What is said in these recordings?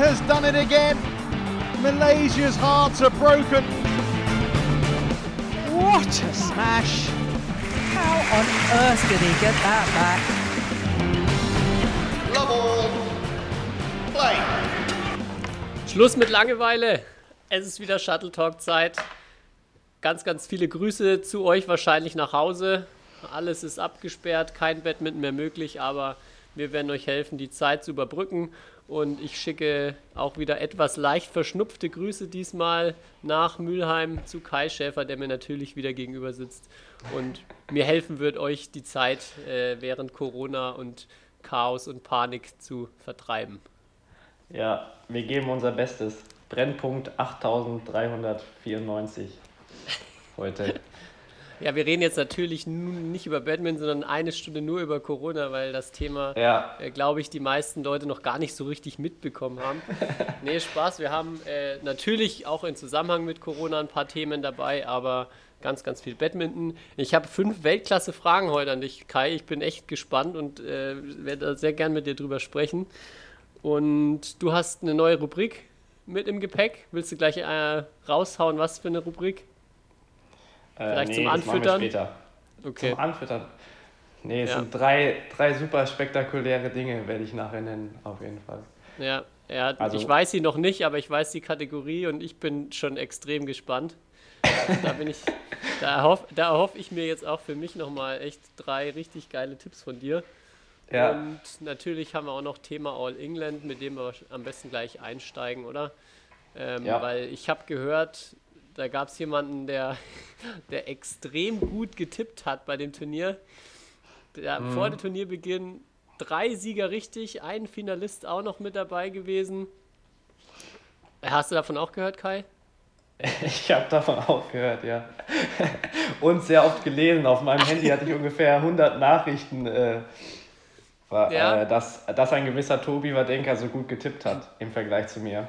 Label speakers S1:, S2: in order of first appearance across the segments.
S1: has done it again. Malaysia's hearts are broken.
S2: What a smash! How on earth did he get that back?
S3: Love all. Play.
S4: Schluss mit Langeweile. Es ist wieder Shuttle Talk Zeit. Ganz, ganz viele Grüße zu euch wahrscheinlich nach Hause. Alles ist abgesperrt, kein Badminton mehr möglich, aber wir werden euch helfen, die Zeit zu überbrücken. Und ich schicke auch wieder etwas leicht verschnupfte Grüße diesmal nach Mülheim zu Kai Schäfer, der mir natürlich wieder gegenüber sitzt und mir helfen wird, euch die Zeit äh, während Corona und Chaos und Panik zu vertreiben.
S5: Ja, wir geben unser Bestes. Brennpunkt 8394 heute.
S4: Ja, wir reden jetzt natürlich nicht über Batman, sondern eine Stunde nur über Corona, weil das Thema,
S5: ja.
S4: äh, glaube ich, die meisten Leute noch gar nicht so richtig mitbekommen haben. nee, Spaß. Wir haben äh, natürlich auch in Zusammenhang mit Corona ein paar Themen dabei, aber ganz, ganz viel Badminton. Ich habe fünf Weltklasse-Fragen heute an dich, Kai. Ich bin echt gespannt und äh, werde sehr gern mit dir drüber sprechen. Und du hast eine neue Rubrik mit im Gepäck. Willst du gleich äh, raushauen, was für eine Rubrik?
S5: Äh,
S4: Vielleicht
S5: nee,
S4: zum
S5: das
S4: Anfüttern?
S5: wir später.
S4: Okay.
S5: Zum Anfüttern. Nee, es
S4: Ja.
S5: sind drei, drei super spektakuläre Dinge, werde ich nachher nennen, auf jeden Fall.
S4: Ja, ja
S5: Also-
S4: ich weiß sie noch nicht, aber ich weiß die Kategorie und ich bin schon extrem gespannt. da bin ich, da erhoffe da erhoff ich mir jetzt auch für mich nochmal echt drei richtig geile Tipps von dir.
S5: Ja,
S4: Und natürlich haben wir auch noch Thema All England, mit dem wir am besten gleich einsteigen, oder? Ähm,
S5: Ja.
S4: Weil ich habe gehört, da gab es jemanden, der, der extrem gut getippt hat bei dem Turnier. Der,
S5: Mhm.
S4: Vor dem Turnierbeginn drei Sieger richtig, ein Finalist auch noch mit dabei gewesen. Hast du davon auch gehört, Kai?
S5: ich habe davon auch gehört, ja. Und sehr oft gelesen. Auf meinem Handy hatte ich ungefähr 100 Nachrichten, äh, war,
S4: Ja.
S5: äh, dass, dass ein gewisser Tobi Wadenka so gut getippt hat im Vergleich zu mir.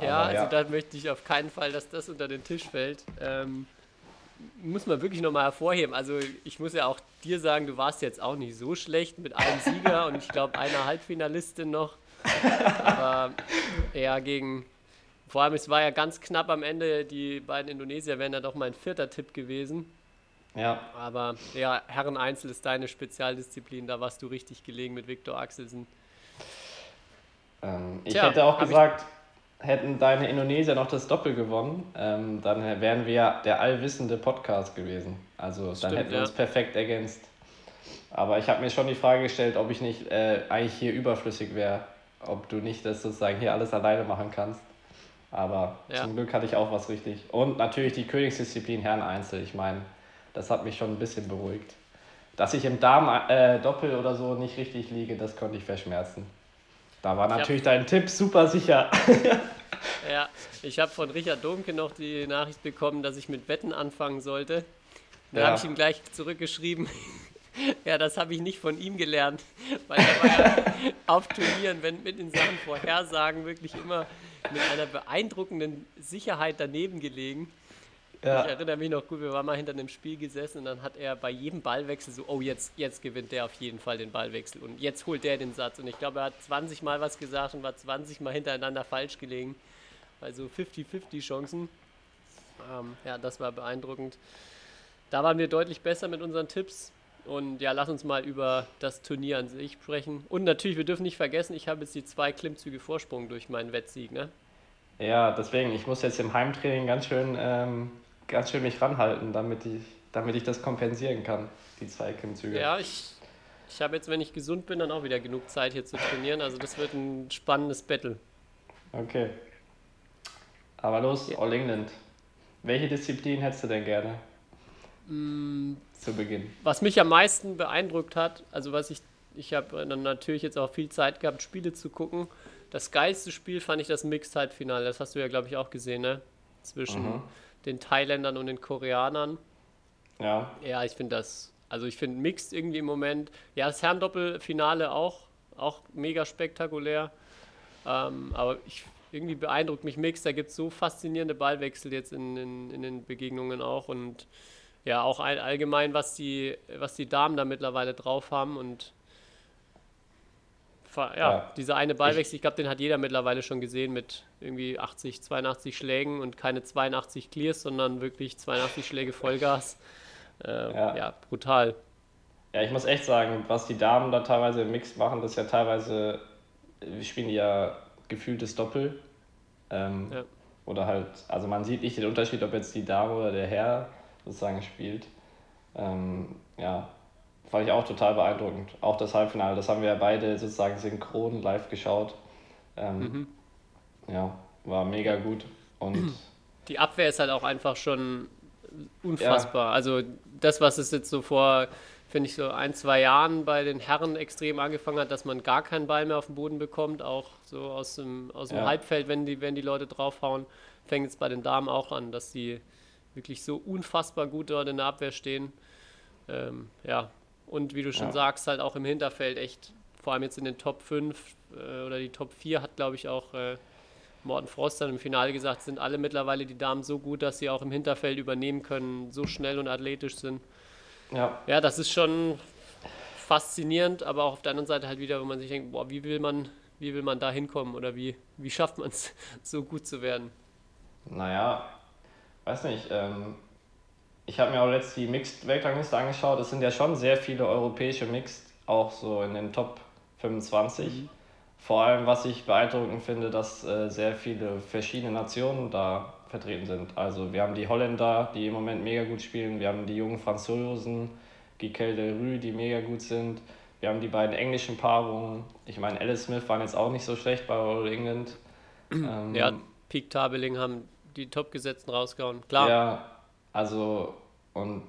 S4: Ja,
S5: Aber
S4: also da möchte ich auf keinen Fall, dass das unter den Tisch fällt. Ähm, muss man wirklich nochmal hervorheben. Also ich muss ja auch dir sagen, du warst jetzt auch nicht so schlecht mit einem Sieger und ich glaube einer Halbfinalistin noch. Aber ja, gegen, vor allem es war ja ganz knapp am Ende, die beiden Indonesier wären ja doch mein vierter Tipp gewesen.
S5: ja,
S4: Aber ja, Herren-Einzel ist deine Spezialdisziplin, da warst du richtig gelegen mit Viktor Axelsen.
S5: Ähm, ich
S4: Tja,
S5: hätte auch gesagt, hätten deine Indonesier noch das Doppel gewonnen, ähm, dann wären wir der allwissende Podcast gewesen. Also dann
S4: Stimmt,
S5: hätten wir
S4: ja.
S5: uns perfekt ergänzt. Aber ich habe mir schon die Frage gestellt, ob ich nicht äh, eigentlich hier überflüssig wäre, ob du nicht das sozusagen hier alles alleine machen kannst. Aber
S4: Ja.
S5: zum Glück hatte ich auch was richtig. Und natürlich die Königsdisziplin Herren Einzel. Ich meine, das hat mich schon ein bisschen beruhigt. Dass ich im Damen-Doppel oder so nicht richtig liege, das konnte ich verschmerzen. Da war
S4: hab-
S5: natürlich dein Tipp super sicher.
S4: Ja, ich habe von Richard Domke noch die Nachricht bekommen, dass ich mit Wetten anfangen sollte. Dann
S5: Ja.
S4: habe ich ihm gleich zurückgeschrieben. ja, das habe ich nicht von ihm gelernt, weil er war ja auf Turnieren, wenn mit den Sachen Vorhersagen wirklich immer mit einer beeindruckenden Sicherheit daneben gelegen. Ich erinnere mich noch gut, wir waren mal hinter einem Spiel gesessen und dann hat er bei jedem Ballwechsel so, oh, jetzt, jetzt gewinnt der auf jeden Fall den Ballwechsel und jetzt holt der den Satz. Und ich glaube, er hat 20 Mal was gesagt und war 20 Mal hintereinander falsch gelegen. Also 50-50 Chancen. Ähm, ja, das war beeindruckend. Da waren wir deutlich besser mit unseren Tipps. Und ja, lass uns mal über das Turnier an sich sprechen. Und natürlich, wir dürfen nicht vergessen, ich habe jetzt die zwei Klimmzüge Vorsprung durch meinen Wettsieg. Ne?
S5: Ja, deswegen, ich muss jetzt im Heimtraining ganz schön, ähm, ganz schön mich ranhalten, damit ich, damit ich das kompensieren kann, die zwei Klimmzüge.
S4: Ja, ich, ich habe jetzt, wenn ich gesund bin, dann auch wieder genug Zeit hier zu trainieren. Also das wird ein spannendes Battle.
S5: Okay. Aber los, All England. Welche Disziplin hättest du denn gerne? Zu Beginn.
S4: Was mich am meisten beeindruckt hat, also was ich, ich habe dann natürlich jetzt auch viel Zeit gehabt, Spiele zu gucken. Das geilste Spiel fand ich das Mixed-Halbfinale. Das hast du ja, glaube ich, auch gesehen, ne? Zwischen
S5: Mhm.
S4: den Thailändern und den Koreanern.
S5: Ja,
S4: Ja, ich finde das, also ich finde Mixed irgendwie im Moment, ja, das Herrendoppelfinale auch, auch mega spektakulär. Ähm, aber ich, irgendwie beeindruckt mich Mixed, da gibt es so faszinierende Ballwechsel jetzt in, in, in den Begegnungen auch und ja, auch all, allgemein, was die, was die Damen da mittlerweile drauf haben und ja, ja, dieser eine Ballwechsel, ich glaube, den hat jeder mittlerweile schon gesehen mit irgendwie 80, 82 Schlägen und keine 82 Clears, sondern wirklich 82 Schläge Vollgas. Äh, ja. ja. brutal.
S5: Ja, ich muss echt sagen, was die Damen da teilweise im Mix machen, das ist ja teilweise, wir spielen ja gefühltes Doppel. Ähm, ja. Oder halt, also man sieht nicht den Unterschied, ob jetzt die Dame oder der Herr sozusagen spielt. Ähm, ja, fand ich auch total beeindruckend. Auch das Halbfinale, das haben wir ja beide sozusagen synchron live geschaut. Ähm, mhm. Ja, war mega gut. Und
S4: die Abwehr ist halt auch einfach schon unfassbar. Ja. Also das, was es jetzt so vor, finde ich, so ein, zwei Jahren bei den Herren extrem angefangen hat, dass man gar keinen Ball mehr auf den Boden bekommt, auch so aus dem, aus dem ja. Halbfeld, wenn die, wenn die Leute draufhauen, fängt jetzt bei den Damen auch an, dass die wirklich so unfassbar gut dort in der Abwehr stehen. Ähm, ja, und wie du schon ja. sagst, halt auch im Hinterfeld echt, vor allem jetzt in den Top 5 äh, oder die Top 4 hat, glaube ich, auch äh, Morten Frost dann im Finale gesagt, sind alle mittlerweile die Damen so gut, dass sie auch im Hinterfeld übernehmen können, so schnell und athletisch sind. Ja. Ja, das ist schon faszinierend, aber auch auf der anderen Seite halt wieder, wo man sich denkt, boah, wie will man, wie will man da hinkommen oder wie, wie schafft man es, so gut zu werden?
S5: Naja, weiß nicht, ähm, ich habe mir auch letztens die Mixed-Weltrangliste angeschaut. Es sind ja schon sehr viele europäische Mixed, auch so in den Top 25. Mhm. Vor allem, was ich beeindruckend finde, dass äh, sehr viele verschiedene Nationen da vertreten sind. Also wir haben die Holländer, die im Moment mega gut spielen. Wir haben die jungen Franzosen, Gikel de Rue, die mega gut sind. Wir haben die beiden englischen Paarungen. Ich meine, Alice Smith waren jetzt auch nicht so schlecht bei All England.
S4: Ähm, ja, Peak Tabeling haben die Top-Gesetzten rausgehauen. Klar.
S5: Ja, also, und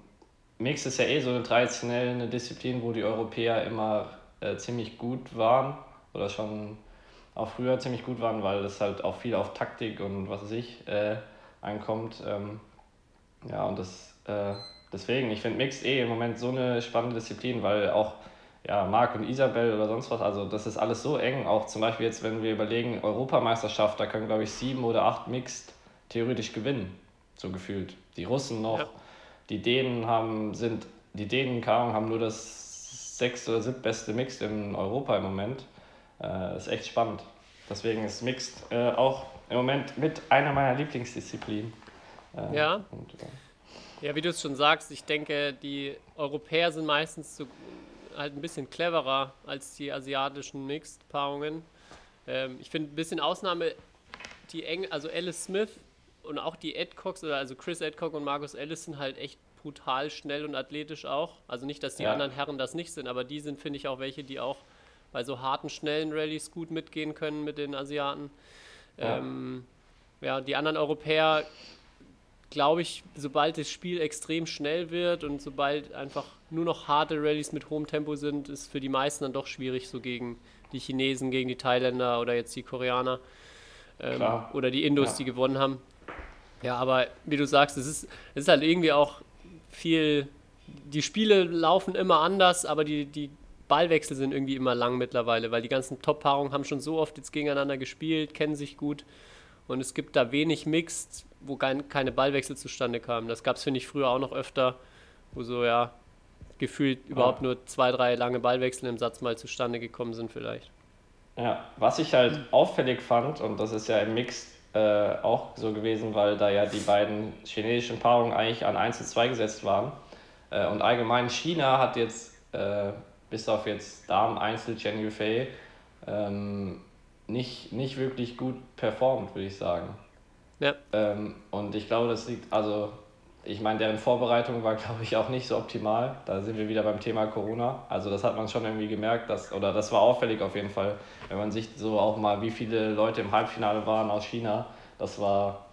S5: Mix ist ja eh so eine traditionelle Disziplin, wo die Europäer immer äh, ziemlich gut waren oder schon auch früher ziemlich gut waren, weil es halt auch viel auf Taktik und was weiß ich äh, ankommt. Ähm, ja, und das äh, deswegen, ich finde Mix eh im Moment so eine spannende Disziplin, weil auch ja, Marc und Isabel oder sonst was, also das ist alles so eng. Auch zum Beispiel jetzt, wenn wir überlegen, Europameisterschaft, da können glaube ich sieben oder acht Mixed theoretisch gewinnen so gefühlt. Die Russen noch, ja. die Dänen haben, sind, die Dänen kaum, haben nur das sechste oder siebtbeste Mixed in Europa im Moment. Äh, ist echt spannend. Deswegen ist Mixed äh, auch im Moment mit einer meiner Lieblingsdisziplinen.
S4: Äh, ja. Und, äh, ja, wie du es schon sagst, ich denke, die Europäer sind meistens so halt ein bisschen cleverer als die asiatischen Mixed-Paarungen. Ähm, ich finde ein bisschen Ausnahme, die Eng also Alice Smith und auch die Adcocks, oder also Chris Adcock und Marcus Ellis sind halt echt brutal schnell und athletisch auch. Also nicht, dass die ja. anderen Herren das nicht sind, aber die sind, finde ich, auch welche, die auch bei so harten, schnellen Rallyes gut mitgehen können mit den Asiaten. Ja, ähm, ja die anderen Europäer, glaube ich, sobald das Spiel extrem schnell wird und sobald einfach nur noch harte Rallyes mit hohem Tempo sind, ist für die meisten dann doch schwierig, so gegen die Chinesen, gegen die Thailänder oder jetzt die Koreaner ähm, oder die Indus, ja. die gewonnen haben. Ja, aber wie du sagst, es ist, es ist halt irgendwie auch viel. Die Spiele laufen immer anders, aber die, die Ballwechsel sind irgendwie immer lang mittlerweile, weil die ganzen Top-Paarungen haben schon so oft jetzt gegeneinander gespielt, kennen sich gut und es gibt da wenig Mixed, wo keine Ballwechsel zustande kamen. Das gab es, finde ich, früher auch noch öfter, wo so, ja, gefühlt ja. überhaupt nur zwei, drei lange Ballwechsel im Satz mal zustande gekommen sind, vielleicht.
S5: Ja, was ich halt auffällig fand, und das ist ja im Mixed äh, auch so gewesen, weil da ja die beiden chinesischen Paarungen eigentlich an 1 zu 2 gesetzt waren. Äh, und allgemein China hat jetzt, äh, bis auf jetzt Damen-Einzel Chen Yufei, ähm, nicht, nicht wirklich gut performt, würde ich sagen. Ja. Ähm, und ich glaube, das liegt, also ich meine, deren Vorbereitung war, glaube ich, auch nicht so optimal. Da sind wir wieder beim Thema Corona. Also das hat man schon irgendwie gemerkt, dass, oder das war auffällig auf jeden Fall, wenn man sich so auch mal, wie viele Leute im Halbfinale waren aus China. Das war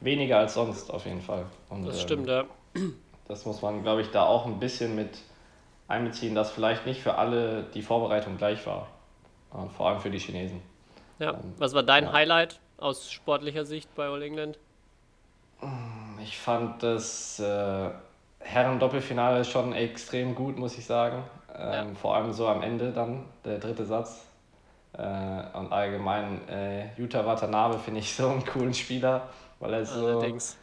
S5: weniger als sonst auf jeden Fall.
S4: Und, das stimmt, ähm,
S5: ja. Das muss man, glaube ich, da auch ein bisschen mit einbeziehen, dass vielleicht nicht für alle die Vorbereitung gleich war. Und vor allem für die Chinesen.
S4: Ja, ähm, was war dein ja. Highlight aus sportlicher Sicht bei All England?
S5: Ich fand das äh, Herren-Doppelfinale schon extrem gut, muss ich sagen. Ähm, ja. Vor allem so am Ende dann, der dritte Satz. Äh, und allgemein, äh, Yuta Watanabe finde ich so einen coolen Spieler, weil er so. Allerdings.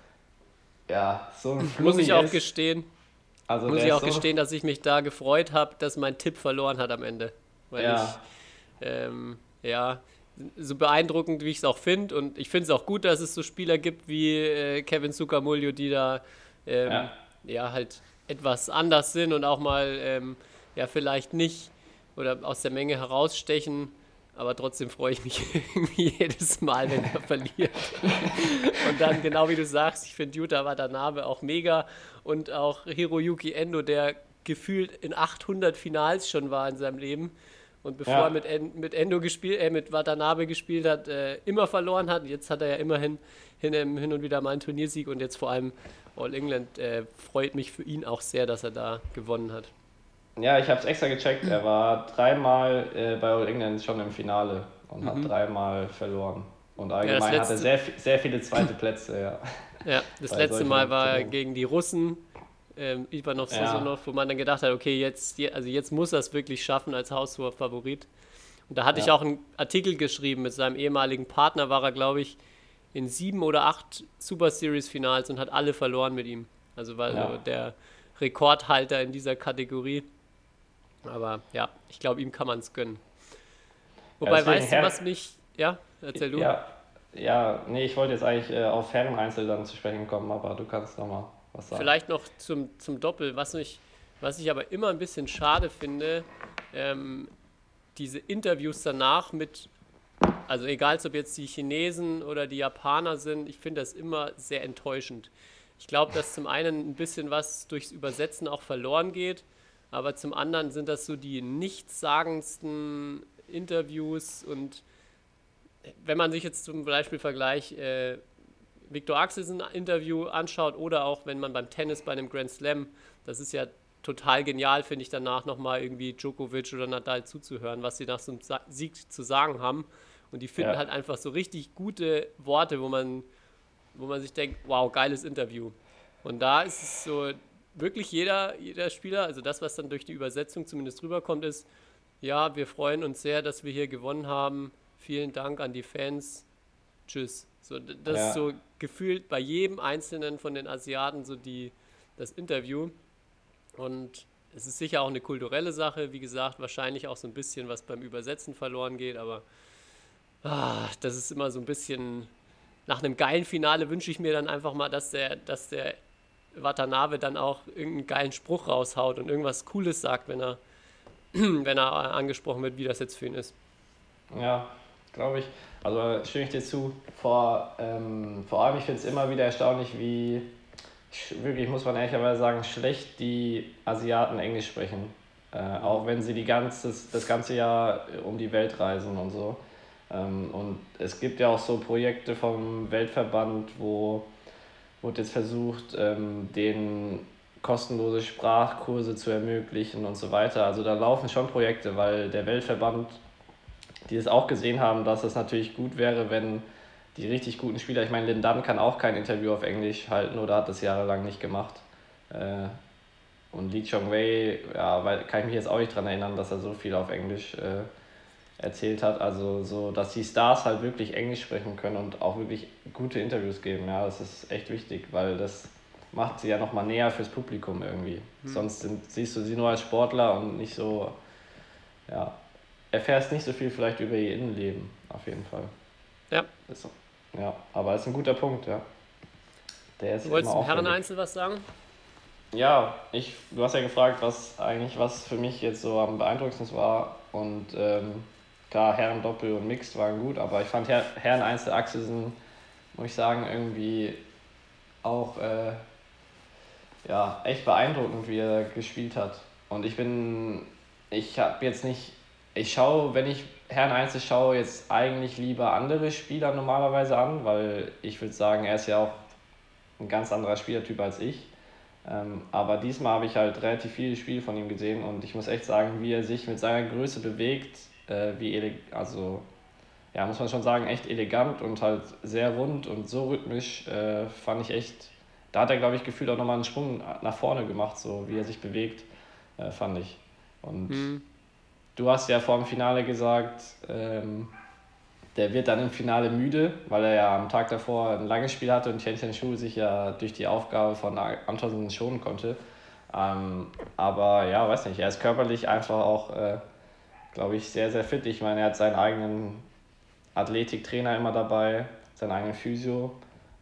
S5: Ja, so ein
S4: Muss ich auch ist. gestehen. Also muss ich auch so gestehen, dass ich mich da gefreut habe, dass mein Tipp verloren hat am Ende. Weil ja. ich Ähm, ja, so beeindruckend, wie ich es auch finde. Und ich finde es auch gut, dass es so Spieler gibt wie äh, Kevin Sukamuljo, die da ähm, ja. ja. halt etwas anders sind und auch mal ähm, ja vielleicht nicht oder aus der Menge herausstechen. Aber trotzdem freue ich mich irgendwie jedes Mal, wenn er verliert. und dann, genau wie du sagst, ich finde Yuta Watanabe auch mega und auch Hiroyuki Endo, der gefühlt in 800 Finals schon war in seinem Leben und bevor ja. er mit, en, mit Endo gespielt, äh, mit Watanabe gespielt hat, äh, immer verloren hat. Jetzt hat er ja immerhin hin, hin und wieder mal einen Turniersieg und jetzt vor allem All England äh, freut mich für ihn auch sehr, dass er da gewonnen hat.
S5: Ja, ich habe es extra gecheckt. Er war dreimal äh, bei All England schon im Finale und mhm. hat dreimal verloren. Und allgemein ja, hatte er sehr, sehr viele zweite Plätze, ja.
S4: Ja, das letzte Mal war er gegen die Russen ähm, Ivanov ja. wo man dann gedacht hat, okay, jetzt, also jetzt muss er es wirklich schaffen als haushoher Favorit. Und da hatte ja. ich auch einen Artikel geschrieben mit seinem ehemaligen Partner, war er, glaube ich, in sieben oder acht Super Series Finals und hat alle verloren mit ihm. Also war ja. der Rekordhalter in dieser Kategorie. Aber ja, ich glaube, ihm kann man es gönnen. Wobei, ja, weißt du, was mich. Ja, erzähl du.
S5: Ja, ja nee, ich wollte jetzt eigentlich äh, auf Herreneinzel dann zu sprechen kommen, aber du kannst nochmal
S4: was sagen. Vielleicht noch zum, zum Doppel, was, mich, was ich aber immer ein bisschen schade finde, ähm, diese Interviews danach mit, also egal ob jetzt die Chinesen oder die Japaner sind, ich finde das immer sehr enttäuschend. Ich glaube, dass zum einen ein bisschen was durchs Übersetzen auch verloren geht, aber zum anderen sind das so die nichtssagendsten Interviews und wenn man sich jetzt zum Beispiel vergleicht, äh, Victor Axelsen Interview anschaut oder auch wenn man beim Tennis bei einem Grand Slam, das ist ja total genial, finde ich danach nochmal irgendwie Djokovic oder Nadal zuzuhören, was sie nach so einem Sieg zu sagen haben. Und die finden ja. halt einfach so richtig gute Worte, wo man, wo man sich denkt, wow, geiles Interview. Und da ist es so, wirklich jeder, jeder Spieler, also das, was dann durch die Übersetzung zumindest rüberkommt, ist, ja, wir freuen uns sehr, dass wir hier gewonnen haben. Vielen Dank an die Fans. Tschüss. So, das ja. ist so gefühlt bei jedem einzelnen von den Asiaten so die, das Interview. Und es ist sicher auch eine kulturelle Sache, wie gesagt, wahrscheinlich auch so ein bisschen, was beim Übersetzen verloren geht, aber ah, das ist immer so ein bisschen. Nach einem geilen Finale wünsche ich mir dann einfach mal, dass der, dass der Watanabe dann auch irgendeinen geilen Spruch raushaut und irgendwas Cooles sagt, wenn er, wenn er angesprochen wird, wie das jetzt für ihn ist.
S5: Ja, glaube ich. Also stimme ich dir zu. Vor, ähm, vor allem, ich finde es immer wieder erstaunlich, wie wirklich, muss man ehrlicherweise sagen, schlecht die Asiaten Englisch sprechen. Äh, auch wenn sie die ganzes, das ganze Jahr um die Welt reisen und so. Ähm, und es gibt ja auch so Projekte vom Weltverband, wo wird jetzt versucht, ähm, denen kostenlose Sprachkurse zu ermöglichen und so weiter. Also da laufen schon Projekte, weil der Weltverband die es auch gesehen haben, dass es natürlich gut wäre, wenn die richtig guten Spieler, ich meine, Lin Dunn kann auch kein Interview auf Englisch halten oder hat das jahrelang nicht gemacht. Äh, und Lee Chong Wei, ja, weil, kann ich mich jetzt auch nicht daran erinnern, dass er so viel auf Englisch äh, erzählt hat. Also so, dass die Stars halt wirklich Englisch sprechen können und auch wirklich gute Interviews geben. Ja, das ist echt wichtig, weil das macht sie ja nochmal näher fürs Publikum irgendwie. Hm. Sonst sind, siehst du sie nur als Sportler und nicht so, ja, erfährst nicht so viel vielleicht über ihr Innenleben, auf jeden Fall.
S4: Ja.
S5: Ist, ja, aber ist ein guter Punkt, ja.
S4: Der ist du wolltest zum Herren-Einzel was sagen?
S5: Ja, ich, du hast ja gefragt, was eigentlich was für mich jetzt so am beeindruckendsten war. Und ähm, klar, Herren-Doppel und Mixed waren gut, aber ich fand Her Herren-Einzel Axelsen, muss ich sagen, irgendwie auch äh, ja, echt beeindruckend, wie er gespielt hat. Und ich bin, ich habe jetzt nicht ich schaue, wenn ich Herrn Einzel schaue, jetzt eigentlich lieber andere Spieler normalerweise an, weil ich würde sagen, er ist ja auch ein ganz anderer Spielertyp als ich. Ähm, aber diesmal habe ich halt relativ viele Spiele von ihm gesehen und ich muss echt sagen, wie er sich mit seiner Größe bewegt, äh, wie also ja, muss man schon sagen, echt elegant und halt sehr rund und so rhythmisch, äh, fand ich echt, da hat er, glaube ich, gefühlt auch nochmal einen Sprung nach vorne gemacht, so wie er sich bewegt, äh, fand ich. Und mhm. Du hast ja vor dem Finale gesagt, ähm, der wird dann im Finale müde, weil er ja am Tag davor ein langes Spiel hatte und Tiantian Shu sich ja durch die Aufgabe von Antonsen schonen konnte. Ähm, aber ja, weiß nicht, er ist körperlich einfach auch äh, glaube ich, sehr, sehr fit. Ich meine, er hat seinen eigenen Athletiktrainer immer dabei, seinen eigenen Physio.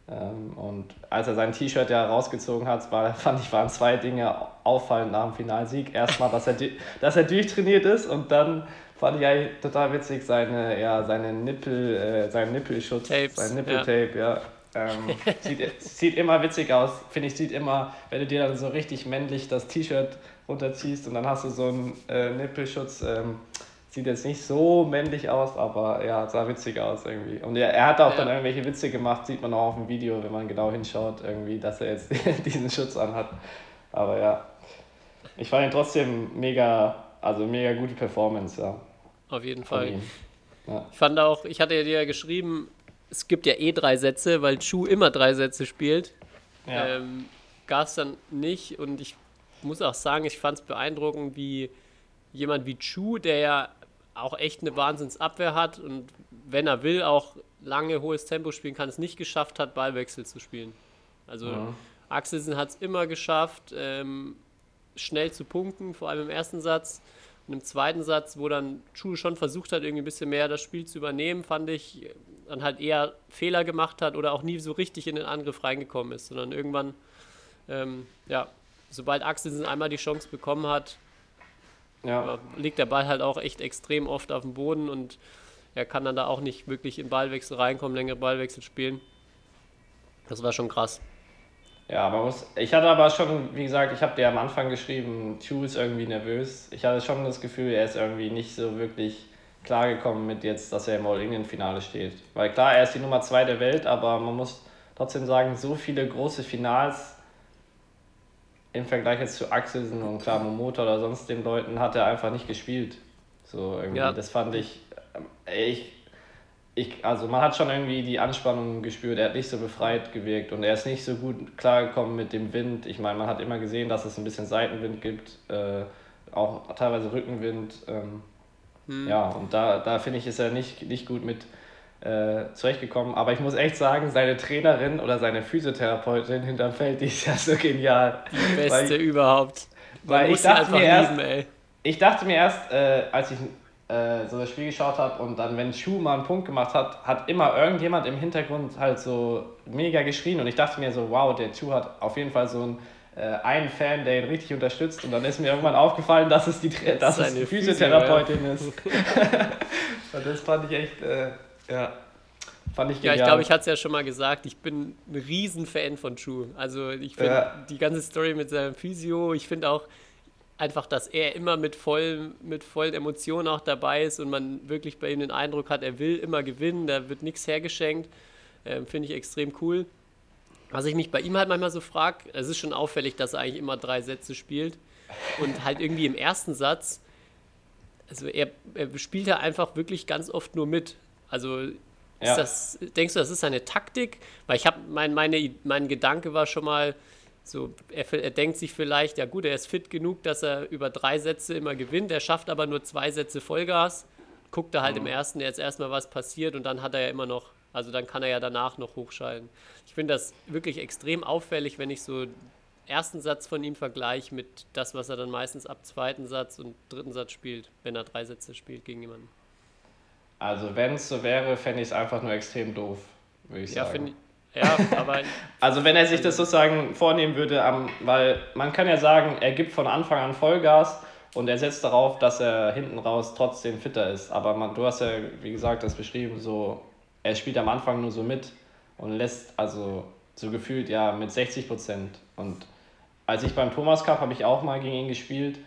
S5: Ähm, und als er sein T-Shirt ja rausgezogen hat, war, fand ich, waren zwei Dinge auffallend nach dem Finalsieg. Erstmal, dass er, dass er durchtrainiert ist und dann fand ich eigentlich total witzig, seine, ja, seine Nippel, äh, sein Nippelschutz,
S4: Tapes,
S5: sein Nippeltape, ja. ja. Ähm, sieht, sieht immer witzig aus, finde ich, sieht immer, wenn du dir dann so richtig männlich das T-Shirt runterziehst und dann hast du so einen äh, Nippelschutz, ähm, sieht jetzt nicht so männlich aus, aber ja, sah witzig aus irgendwie. Und er, er hat auch ja. dann irgendwelche Witze gemacht, sieht man auch auf dem Video, wenn man genau hinschaut, irgendwie, dass er jetzt diesen Schutz anhat. Aber ja, ich fand ihn trotzdem mega, also mega gute Performance, ja.
S4: Auf jeden Fall. Ja. Ich fand auch, ich hatte dir ja geschrieben, es gibt ja eh drei Sätze, weil Chu immer drei Sätze spielt. Ja. Ähm, Gab es dann nicht und ich muss auch sagen, ich fand es beeindruckend, wie jemand wie Chu, der ja auch echt eine Wahnsinnsabwehr hat und wenn er will, auch lange hohes Tempo spielen kann, es nicht geschafft hat, Ballwechsel zu spielen. Also ja. Axelsen hat es immer geschafft, ähm, schnell zu punkten, vor allem im ersten Satz. Und im zweiten Satz, wo dann Chu schon versucht hat, irgendwie ein bisschen mehr das Spiel zu übernehmen, fand ich, dann halt eher Fehler gemacht hat oder auch nie so richtig in den Angriff reingekommen ist, sondern irgendwann, ähm, ja, sobald Axelsen einmal die Chance bekommen hat, ja. liegt der Ball halt auch echt extrem oft auf dem Boden und er kann dann da auch nicht wirklich in Ballwechsel reinkommen, längere Ballwechsel spielen. Das war schon krass.
S5: Ja, man muss. Ich hatte aber schon, wie gesagt, ich habe dir am Anfang geschrieben, Chu ist irgendwie nervös. Ich hatte schon das Gefühl, er ist irgendwie nicht so wirklich klargekommen mit jetzt, dass er im All-England-Finale steht. Weil klar, er ist die Nummer 2 der Welt, aber man muss trotzdem sagen, so viele große Finals im Vergleich jetzt zu Axelsen und klar Momota oder sonst den Leuten hat er einfach nicht gespielt. So irgendwie, ja. das fand ich, äh, ich, ich, also man hat schon irgendwie die Anspannung gespürt, er hat nicht so befreit gewirkt und er ist nicht so gut klargekommen mit dem Wind. Ich meine, man hat immer gesehen, dass es ein bisschen Seitenwind gibt, äh, auch teilweise Rückenwind. Ähm, hm. Ja, und da, da finde ich, ist er nicht, nicht gut mit äh, zurechtgekommen. Aber ich muss echt sagen, seine Trainerin oder seine Physiotherapeutin hinterm Feld, die ist ja so genial.
S4: Die beste weil, überhaupt.
S5: Man weil ich dachte, mir erst, lieben, ich dachte mir erst, äh, als ich äh, so das Spiel geschaut habe und dann, wenn Schuh mal einen Punkt gemacht hat, hat immer irgendjemand im Hintergrund halt so mega geschrien und ich dachte mir so, wow, der Schuh hat auf jeden Fall so einen, äh, einen Fan, der ihn richtig unterstützt und dann ist mir irgendwann aufgefallen, dass es die, dass es die Physiotherapeutin Physio, ja. ist. und das fand ich echt äh, ja. Fand ich
S4: genial. Ja, ich glaube, ich hatte es ja schon mal gesagt, ich bin ein Riesenfan von Chu. Also ich finde ja. die ganze Story mit seinem Physio, ich finde auch einfach, dass er immer mit, voll, mit vollen Emotionen auch dabei ist und man wirklich bei ihm den Eindruck hat, er will immer gewinnen, da wird nichts hergeschenkt. Ähm, finde ich extrem cool. Was ich mich bei ihm halt manchmal so frage, es ist schon auffällig, dass er eigentlich immer drei Sätze spielt und halt irgendwie im ersten Satz, also er, er spielt ja einfach wirklich ganz oft nur mit. Also ja. das, denkst du, das ist eine Taktik? Weil ich habe, mein, meine, mein Gedanke war schon mal, so, er, er, denkt sich vielleicht, ja gut, er ist fit genug, dass er über drei Sätze immer gewinnt, er schafft aber nur zwei Sätze Vollgas, guckt er halt mhm. im ersten jetzt erstmal, was passiert und dann hat er ja immer noch, also dann kann er ja danach noch hochschalten. Ich finde das wirklich extrem auffällig, wenn ich so ersten Satz von ihm vergleiche mit das, was er dann meistens ab zweiten Satz und dritten Satz spielt, wenn er drei Sätze spielt gegen jemanden.
S5: Also wenn es so wäre, fände ich es einfach nur extrem doof, würde ich
S4: ja,
S5: sagen.
S4: Ja, aber.
S5: also wenn er sich das sozusagen vornehmen würde, weil man kann ja sagen, er gibt von Anfang an Vollgas und er setzt darauf, dass er hinten raus trotzdem fitter ist. Aber man, du hast ja, wie gesagt, das beschrieben, so, er spielt am Anfang nur so mit und lässt also so gefühlt ja mit 60 Prozent. Und als ich beim Thomas Cup habe ich auch mal gegen ihn gespielt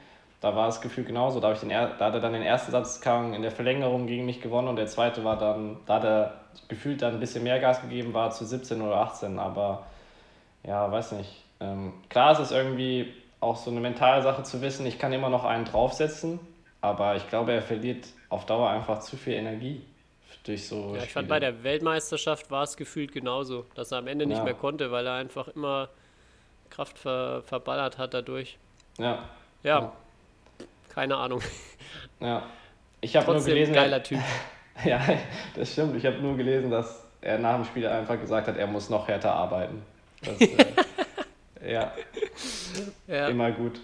S5: da war das Gefühl genauso. Da, ich den, da hat er dann den ersten Satz in der Verlängerung gegen mich gewonnen und der zweite war dann, da hat er gefühlt dann ein bisschen mehr Gas gegeben, war zu 17 oder 18. Aber ja, weiß nicht. Ähm, klar ist es irgendwie auch so eine mentale Sache zu wissen, ich kann immer noch einen draufsetzen, aber ich glaube, er verliert auf Dauer einfach zu viel Energie durch so.
S4: Ja, ich fand bei der Weltmeisterschaft war es gefühlt genauso, dass er am Ende nicht ja. mehr konnte, weil er einfach immer Kraft ver verballert hat dadurch.
S5: Ja.
S4: Ja, ja. Keine Ahnung.
S5: Ja. Ich habe nur gelesen.
S4: Geiler Typ.
S5: ja, das stimmt. Ich habe nur gelesen, dass er nach dem Spiel einfach gesagt hat, er muss noch härter arbeiten. Das, äh, ja. ja. Immer gut.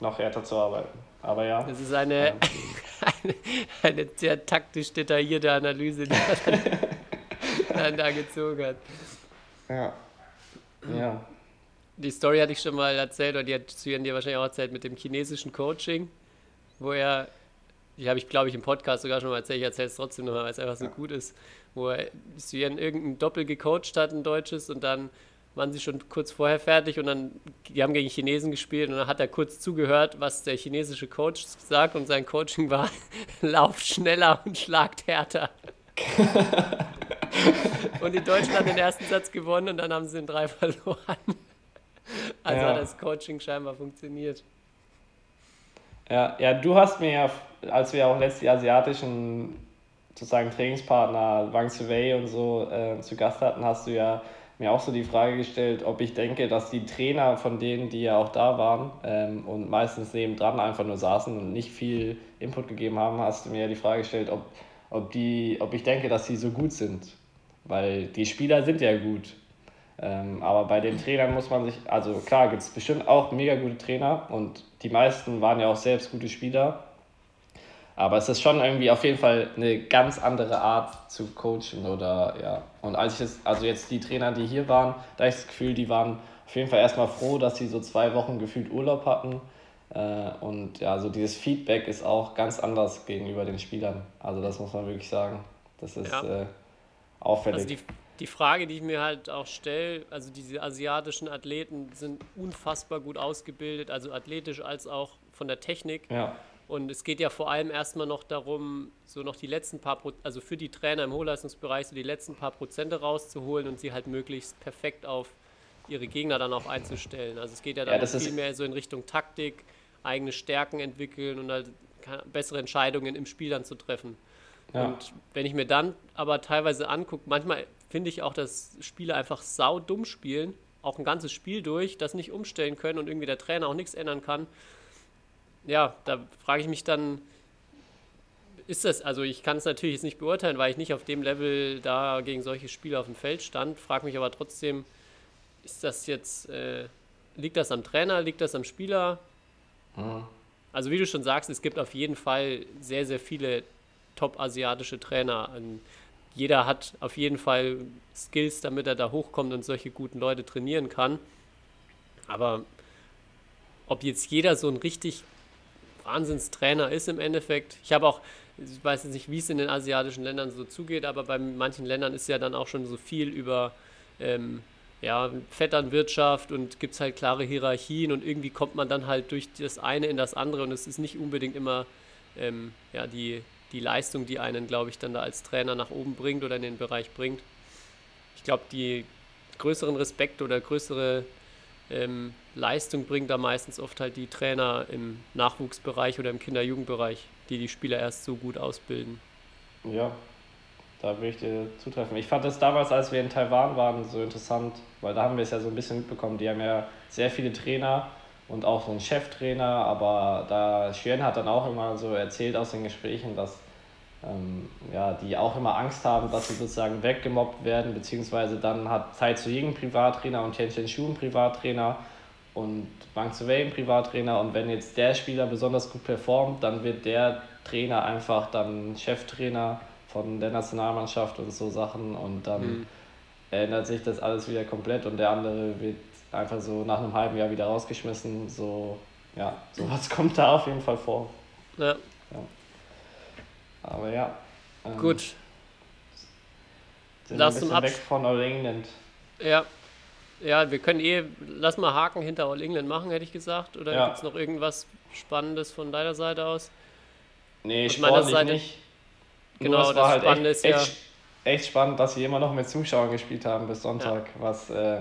S5: noch härter zu arbeiten. Aber ja.
S4: Das ist eine, eine, eine sehr taktisch detaillierte Analyse, die er dann da gezogen hat.
S5: Ja. Ja.
S4: Die Story hatte ich schon mal erzählt, oder die hat Suyen dir wahrscheinlich auch erzählt mit dem chinesischen Coaching, wo er, die habe ich glaube ich im Podcast sogar schon mal erzählt, ich erzähle es trotzdem nochmal, weil es einfach so ja. gut ist, wo er irgendein Doppel gecoacht hat, ein deutsches, und dann waren sie schon kurz vorher fertig und dann, die haben gegen Chinesen gespielt und dann hat er kurz zugehört, was der chinesische Coach sagt und sein Coaching war, lauf schneller und schlagt härter. und die Deutschen haben den ersten Satz gewonnen und dann haben sie den drei verloren. Also ja. hat das Coaching scheinbar funktioniert.
S5: Ja, ja, du hast mir ja, als wir auch letztlich asiatischen sozusagen Trainingspartner Wang Wei und so äh, zu Gast hatten, hast du ja mir auch so die Frage gestellt, ob ich denke, dass die Trainer von denen, die ja auch da waren ähm, und meistens nebendran einfach nur saßen und nicht viel Input gegeben haben, hast du mir ja die Frage gestellt, ob, ob, die, ob ich denke, dass sie so gut sind. Weil die Spieler sind ja gut. Ähm, aber bei den Trainern muss man sich, also klar gibt es bestimmt auch mega gute Trainer und die meisten waren ja auch selbst gute Spieler. Aber es ist schon irgendwie auf jeden Fall eine ganz andere Art zu coachen oder ja. Und als ich jetzt, also jetzt die Trainer, die hier waren, da habe ich das Gefühl, die waren auf jeden Fall erstmal froh, dass sie so zwei Wochen gefühlt Urlaub hatten. Äh, und ja, so dieses Feedback ist auch ganz anders gegenüber den Spielern. Also das muss man wirklich sagen. Das ist ja. äh, auffällig.
S4: Also die, Frage, die ich mir halt auch stelle, also diese asiatischen Athleten sind unfassbar gut ausgebildet, also athletisch als auch von der Technik.
S5: Ja.
S4: Und es geht ja vor allem erstmal noch darum, so noch die letzten paar, Pro also für die Trainer im Hochleistungsbereich so die letzten paar Prozente rauszuholen und sie halt möglichst perfekt auf ihre Gegner dann auch einzustellen. Also es geht ja dann ja, viel mehr so in Richtung Taktik, eigene Stärken entwickeln und halt bessere Entscheidungen im Spiel dann zu treffen. Ja. Und wenn ich mir dann aber teilweise angucke, manchmal finde ich auch, dass Spieler einfach sau dumm spielen, auch ein ganzes Spiel durch, das nicht umstellen können und irgendwie der Trainer auch nichts ändern kann ja, da frage ich mich dann, ist das, also ich kann es natürlich jetzt nicht beurteilen, weil ich nicht auf dem Level da gegen solche Spieler auf dem Feld stand, frage mich aber trotzdem, ist das jetzt, äh, liegt das am Trainer, liegt das am Spieler? Mhm. Also wie du schon sagst, es gibt auf jeden Fall sehr, sehr viele top-asiatische Trainer. Jeder hat auf jeden Fall Skills, damit er da hochkommt und solche guten Leute trainieren kann. Aber ob jetzt jeder so ein richtig Wahnsinnstrainer ist im Endeffekt. Ich habe auch, ich weiß jetzt nicht, wie es in den asiatischen Ländern so zugeht, aber bei manchen Ländern ist ja dann auch schon so viel über ähm, ja, Vetternwirtschaft und gibt es halt klare Hierarchien und irgendwie kommt man dann halt durch das eine in das andere und es ist nicht unbedingt immer ähm, ja, die, die Leistung, die einen, glaube ich, dann da als Trainer nach oben bringt oder in den Bereich bringt. Ich glaube, die größeren Respekt oder größere ähm, Leistung bringen da meistens oft halt die Trainer im Nachwuchsbereich oder im Kinder-Jugendbereich, die die Spieler erst so gut ausbilden.
S5: Ja, da würde ich dir zutreffen. Ich fand das damals, als wir in Taiwan waren, so interessant, weil da haben wir es ja so ein bisschen mitbekommen. Die haben ja sehr viele Trainer und auch so einen Cheftrainer, aber da Xuan hat dann auch immer so erzählt aus den Gesprächen, dass ähm, ja, die auch immer Angst haben, dass sie sozusagen weggemobbt werden, beziehungsweise dann hat Tai Zu einen Privattrainer und Tian Chen Shu einen Privattrainer und Wang Wei einen Privattrainer und wenn jetzt der Spieler besonders gut performt, dann wird der Trainer einfach dann Cheftrainer von der Nationalmannschaft und so Sachen und dann mhm. ändert sich das alles wieder komplett und der andere wird einfach so nach einem halben Jahr wieder rausgeschmissen. So, ja, sowas kommt da auf jeden Fall vor.
S4: Ja.
S5: ja. Aber ja.
S4: Ähm, Gut.
S5: Sind Lass ein bisschen weg von All England.
S4: Ja. Ja, wir können eh, lass mal Haken hinter All England machen, hätte ich gesagt. Oder ja. gibt es noch irgendwas Spannendes von deiner Seite aus?
S5: Nee, von meiner Seite nicht.
S4: Genau, das,
S5: war halt Spannende echt, ist ja. Echt, echt, spannend, dass sie immer noch mit Zuschauern gespielt haben bis Sonntag, ja. was. Äh,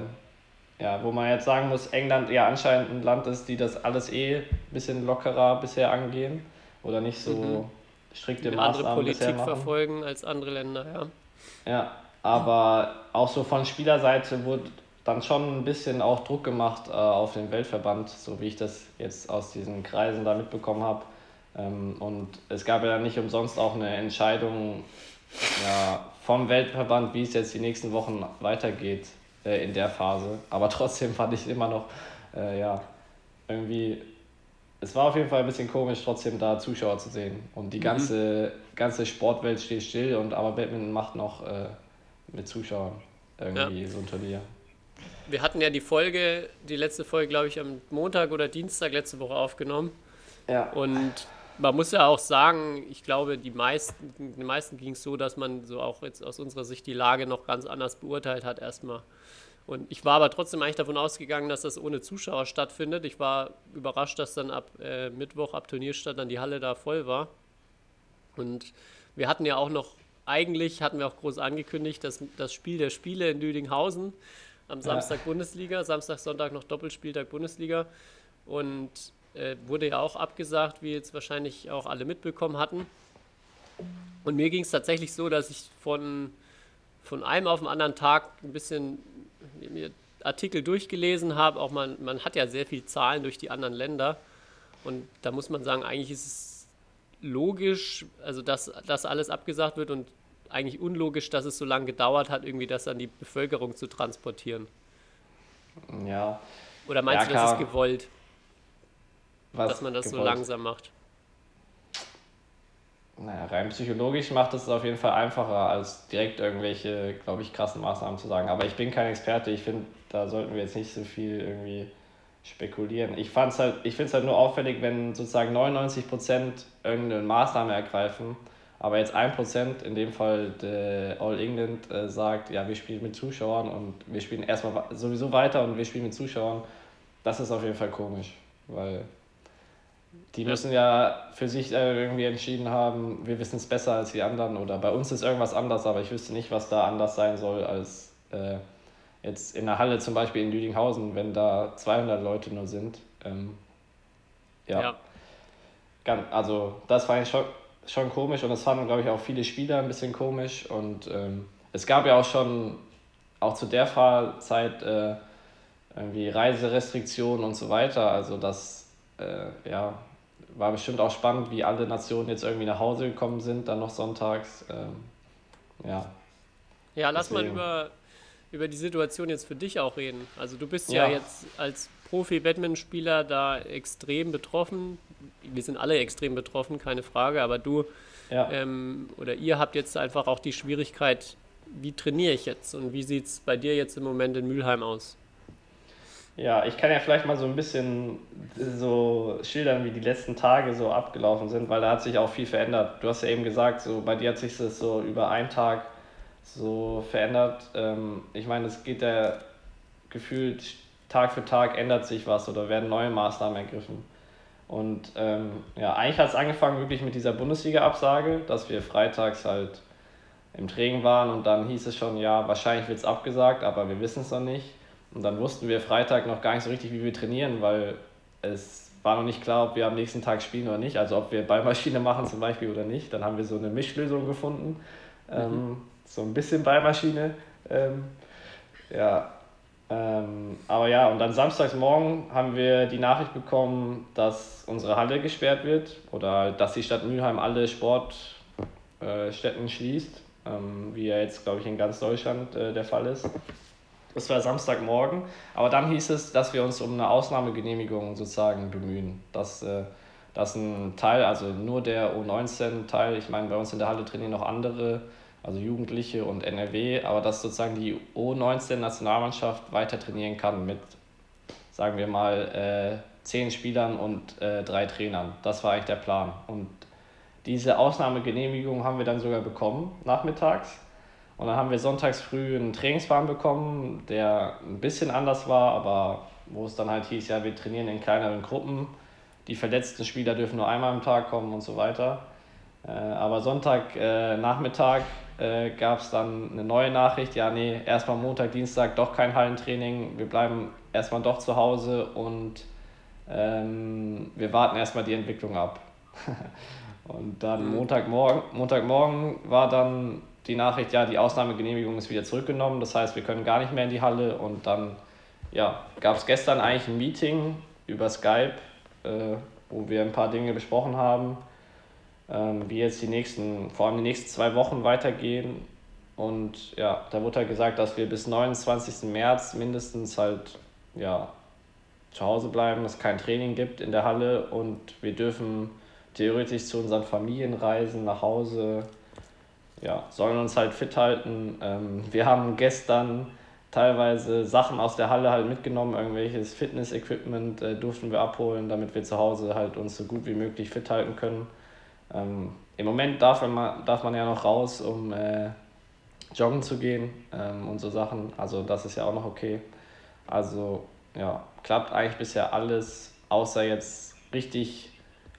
S5: ja, wo man jetzt sagen muss, England ja anscheinend ein Land ist, die das alles eh ein bisschen lockerer bisher angehen oder nicht so mhm strikte
S4: Maßnahmen andere Politik verfolgen als andere Länder, ja.
S5: Ja, aber auch so von Spielerseite wurde dann schon ein bisschen auch Druck gemacht äh, auf den Weltverband, so wie ich das jetzt aus diesen Kreisen da mitbekommen habe. Ähm, und es gab ja nicht umsonst auch eine Entscheidung ja, vom Weltverband, wie es jetzt die nächsten Wochen weitergeht äh, in der Phase. Aber trotzdem fand ich immer noch, äh, ja, irgendwie es war auf jeden Fall ein bisschen komisch, trotzdem da Zuschauer zu sehen. Und die ganze, mhm. ganze Sportwelt steht still und aber Badminton macht noch äh, mit Zuschauern irgendwie ja. so ein Turnier.
S4: Wir hatten ja die Folge, die letzte Folge, glaube ich, am Montag oder Dienstag letzte Woche aufgenommen. Ja. Und man muss ja auch sagen, ich glaube, die meisten, den meisten ging es so, dass man so auch jetzt aus unserer Sicht die Lage noch ganz anders beurteilt hat erstmal. Und ich war aber trotzdem eigentlich davon ausgegangen, dass das ohne Zuschauer stattfindet. Ich war überrascht, dass dann ab äh, Mittwoch, ab Turnierstart, dann die Halle da voll war. Und wir hatten ja auch noch, eigentlich hatten wir auch groß angekündigt, dass das Spiel der Spiele in Lüdinghausen am Samstag ja. Bundesliga, Samstag, Sonntag noch Doppelspieltag Bundesliga. Und wurde ja auch abgesagt, wie jetzt wahrscheinlich auch alle mitbekommen hatten. Und mir ging es tatsächlich so, dass ich von, von einem auf den anderen Tag ein bisschen mir Artikel durchgelesen habe, auch man, man hat ja sehr viel Zahlen durch die anderen Länder. Und da muss man sagen, eigentlich ist es logisch, also dass das alles abgesagt wird und eigentlich unlogisch, dass es so lange gedauert hat, irgendwie das an die Bevölkerung zu transportieren.
S5: Ja.
S4: Oder meinst ja, du, das ist gewollt? Was dass man das gewollt? so langsam macht?
S5: Naja, rein psychologisch macht es auf jeden Fall einfacher, als direkt irgendwelche, glaube ich, krassen Maßnahmen zu sagen. Aber ich bin kein Experte, ich finde, da sollten wir jetzt nicht so viel irgendwie spekulieren. Ich, halt, ich finde es halt nur auffällig, wenn sozusagen 99 Prozent irgendeine Maßnahme ergreifen, aber jetzt 1%, in dem Fall der All England, äh, sagt, ja, wir spielen mit Zuschauern und wir spielen erstmal sowieso weiter und wir spielen mit Zuschauern. Das ist auf jeden Fall komisch, weil die müssen ja für sich äh, irgendwie entschieden haben, wir wissen es besser als die anderen oder bei uns ist irgendwas anders, aber ich wüsste nicht, was da anders sein soll als äh, jetzt in der Halle zum Beispiel in Lüdinghausen, wenn da 200 Leute nur sind. Ähm, ja. ja. Also das war eigentlich schon, schon komisch und das fanden, glaube ich, auch viele Spieler ein bisschen komisch und ähm, es gab ja auch schon, auch zu der Fahrzeit, äh, irgendwie Reiserestriktionen und so weiter, also das, äh, ja, war bestimmt auch spannend, wie alle Nationen jetzt irgendwie nach Hause gekommen sind, dann noch sonntags. Ähm, ja.
S4: Ja, lass Deswegen. mal über, über die Situation jetzt für dich auch reden. Also du bist ja, ja jetzt als Profi-Badminton-Spieler da extrem betroffen. Wir sind alle extrem betroffen, keine Frage, aber du ja. ähm, oder ihr habt jetzt einfach auch die Schwierigkeit, wie trainiere ich jetzt und wie sieht es bei dir jetzt im Moment in Mülheim aus?
S5: Ja, ich kann ja vielleicht mal so ein bisschen so schildern, wie die letzten Tage so abgelaufen sind, weil da hat sich auch viel verändert. Du hast ja eben gesagt, so bei dir hat sich das so über einen Tag so verändert. Ähm, ich meine, es geht ja gefühlt Tag für Tag ändert sich was oder werden neue Maßnahmen ergriffen. Und ähm, ja, eigentlich hat es angefangen wirklich mit dieser Bundesliga-Absage, dass wir freitags halt im Training waren und dann hieß es schon, ja, wahrscheinlich wird es abgesagt, aber wir wissen es noch nicht. Und dann wussten wir Freitag noch gar nicht so richtig, wie wir trainieren, weil es war noch nicht klar, ob wir am nächsten Tag spielen oder nicht. Also ob wir Ballmaschine machen zum Beispiel oder nicht. Dann haben wir so eine Mischlösung gefunden. Ähm, mhm. Ähm, so ein bisschen Ballmaschine. Ähm, ja. Ähm, aber ja, und dann samstagsmorgen haben wir die Nachricht bekommen, dass unsere Halle gesperrt wird oder dass die Stadt Mülheim alle Sportstätten äh, schließt, ähm, wie ja jetzt, glaube ich, in ganz Deutschland äh, der Fall ist. Das war Samstagmorgen. Aber dann hieß es, dass wir uns um eine Ausnahmegenehmigung sozusagen bemühen. Dass, äh, dass ein Teil, also nur der U19-Teil, ich meine, bei uns in der Halle trainieren noch andere, also Jugendliche und NRW, aber dass sozusagen die U19-Nationalmannschaft weiter trainieren kann mit, sagen wir mal, äh, zehn Spielern und äh, drei Trainern. Das war eigentlich der Plan. Und diese Ausnahmegenehmigung haben wir dann sogar bekommen, nachmittags. Und dann haben wir sonntags früh einen Trainingsplan bekommen, der ein bisschen anders war, aber wo es dann halt hieß, ja, wir trainieren in kleineren Gruppen. Die verletzten Spieler dürfen nur einmal am Tag kommen und so weiter. Äh, aber Sonntagnachmittag äh, äh, gab es dann eine neue Nachricht, ja, nee, erstmal Montag, Dienstag doch kein Hallentraining, wir bleiben erstmal doch zu Hause und ähm, wir warten erstmal die Entwicklung ab. und dann mhm. Montagmorgen, Montagmorgen war dann die Nachricht, ja, die Ausnahmegenehmigung ist wieder zurückgenommen, das heißt, wir können gar nicht mehr in die Halle und dann ja, gab es gestern eigentlich ein Meeting über Skype, äh, wo wir ein paar Dinge besprochen haben, ähm, wie jetzt die nächsten, vor allem die nächsten zwei Wochen weitergehen. Und ja, da wurde halt gesagt, dass wir bis 29. März mindestens halt ja, zu Hause bleiben, es kein Training gibt in der Halle und wir dürfen theoretisch zu unseren Familien reisen, nach Hause, ja, sollen uns halt fit halten. Ähm, wir haben gestern teilweise Sachen aus der Halle halt mitgenommen, irgendwelches Fitness-Equipment äh, durften wir abholen, damit wir zu Hause halt uns so gut wie möglich fit halten können. Ähm, Im Moment darf man, darf man ja noch raus, um äh, joggen zu gehen ähm, und so Sachen. Also das ist ja auch noch okay. Also ja, klappt eigentlich bisher alles, außer jetzt richtig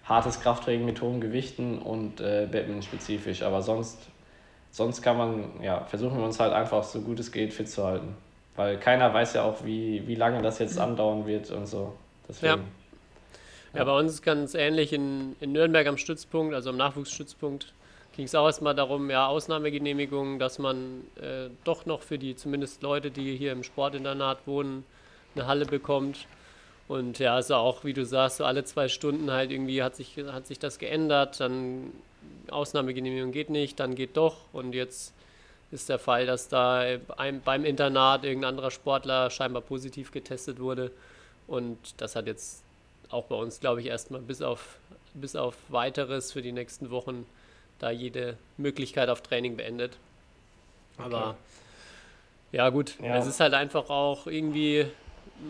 S5: hartes Krafttraining mit hohen Gewichten und äh, Badminton-spezifisch. Aber sonst, sonst kann man, ja, versuchen wir uns halt einfach so gut es geht fit zu halten. Weil keiner weiß ja auch, wie, wie lange das jetzt andauern wird und so. Deswegen.
S4: Ja. Ja, bei uns ist ganz ähnlich in, in Nürnberg am Stützpunkt, also am Nachwuchsstützpunkt, ging es auch erstmal darum, ja, Ausnahmegenehmigungen, dass man äh, doch noch für die zumindest Leute, die hier im Sportinternat wohnen, eine Halle bekommt. Und ja, also auch, wie du sagst, so alle zwei Stunden halt irgendwie hat sich, hat sich das geändert, dann Ausnahmegenehmigung geht nicht, dann geht doch. Und jetzt ist der Fall, dass da beim Internat irgendein anderer Sportler scheinbar positiv getestet wurde. Und das hat jetzt auch bei uns, glaube ich, erstmal bis auf, bis auf weiteres für die nächsten Wochen da jede Möglichkeit auf Training beendet. Aber okay. ja, gut, ja. es ist halt einfach auch irgendwie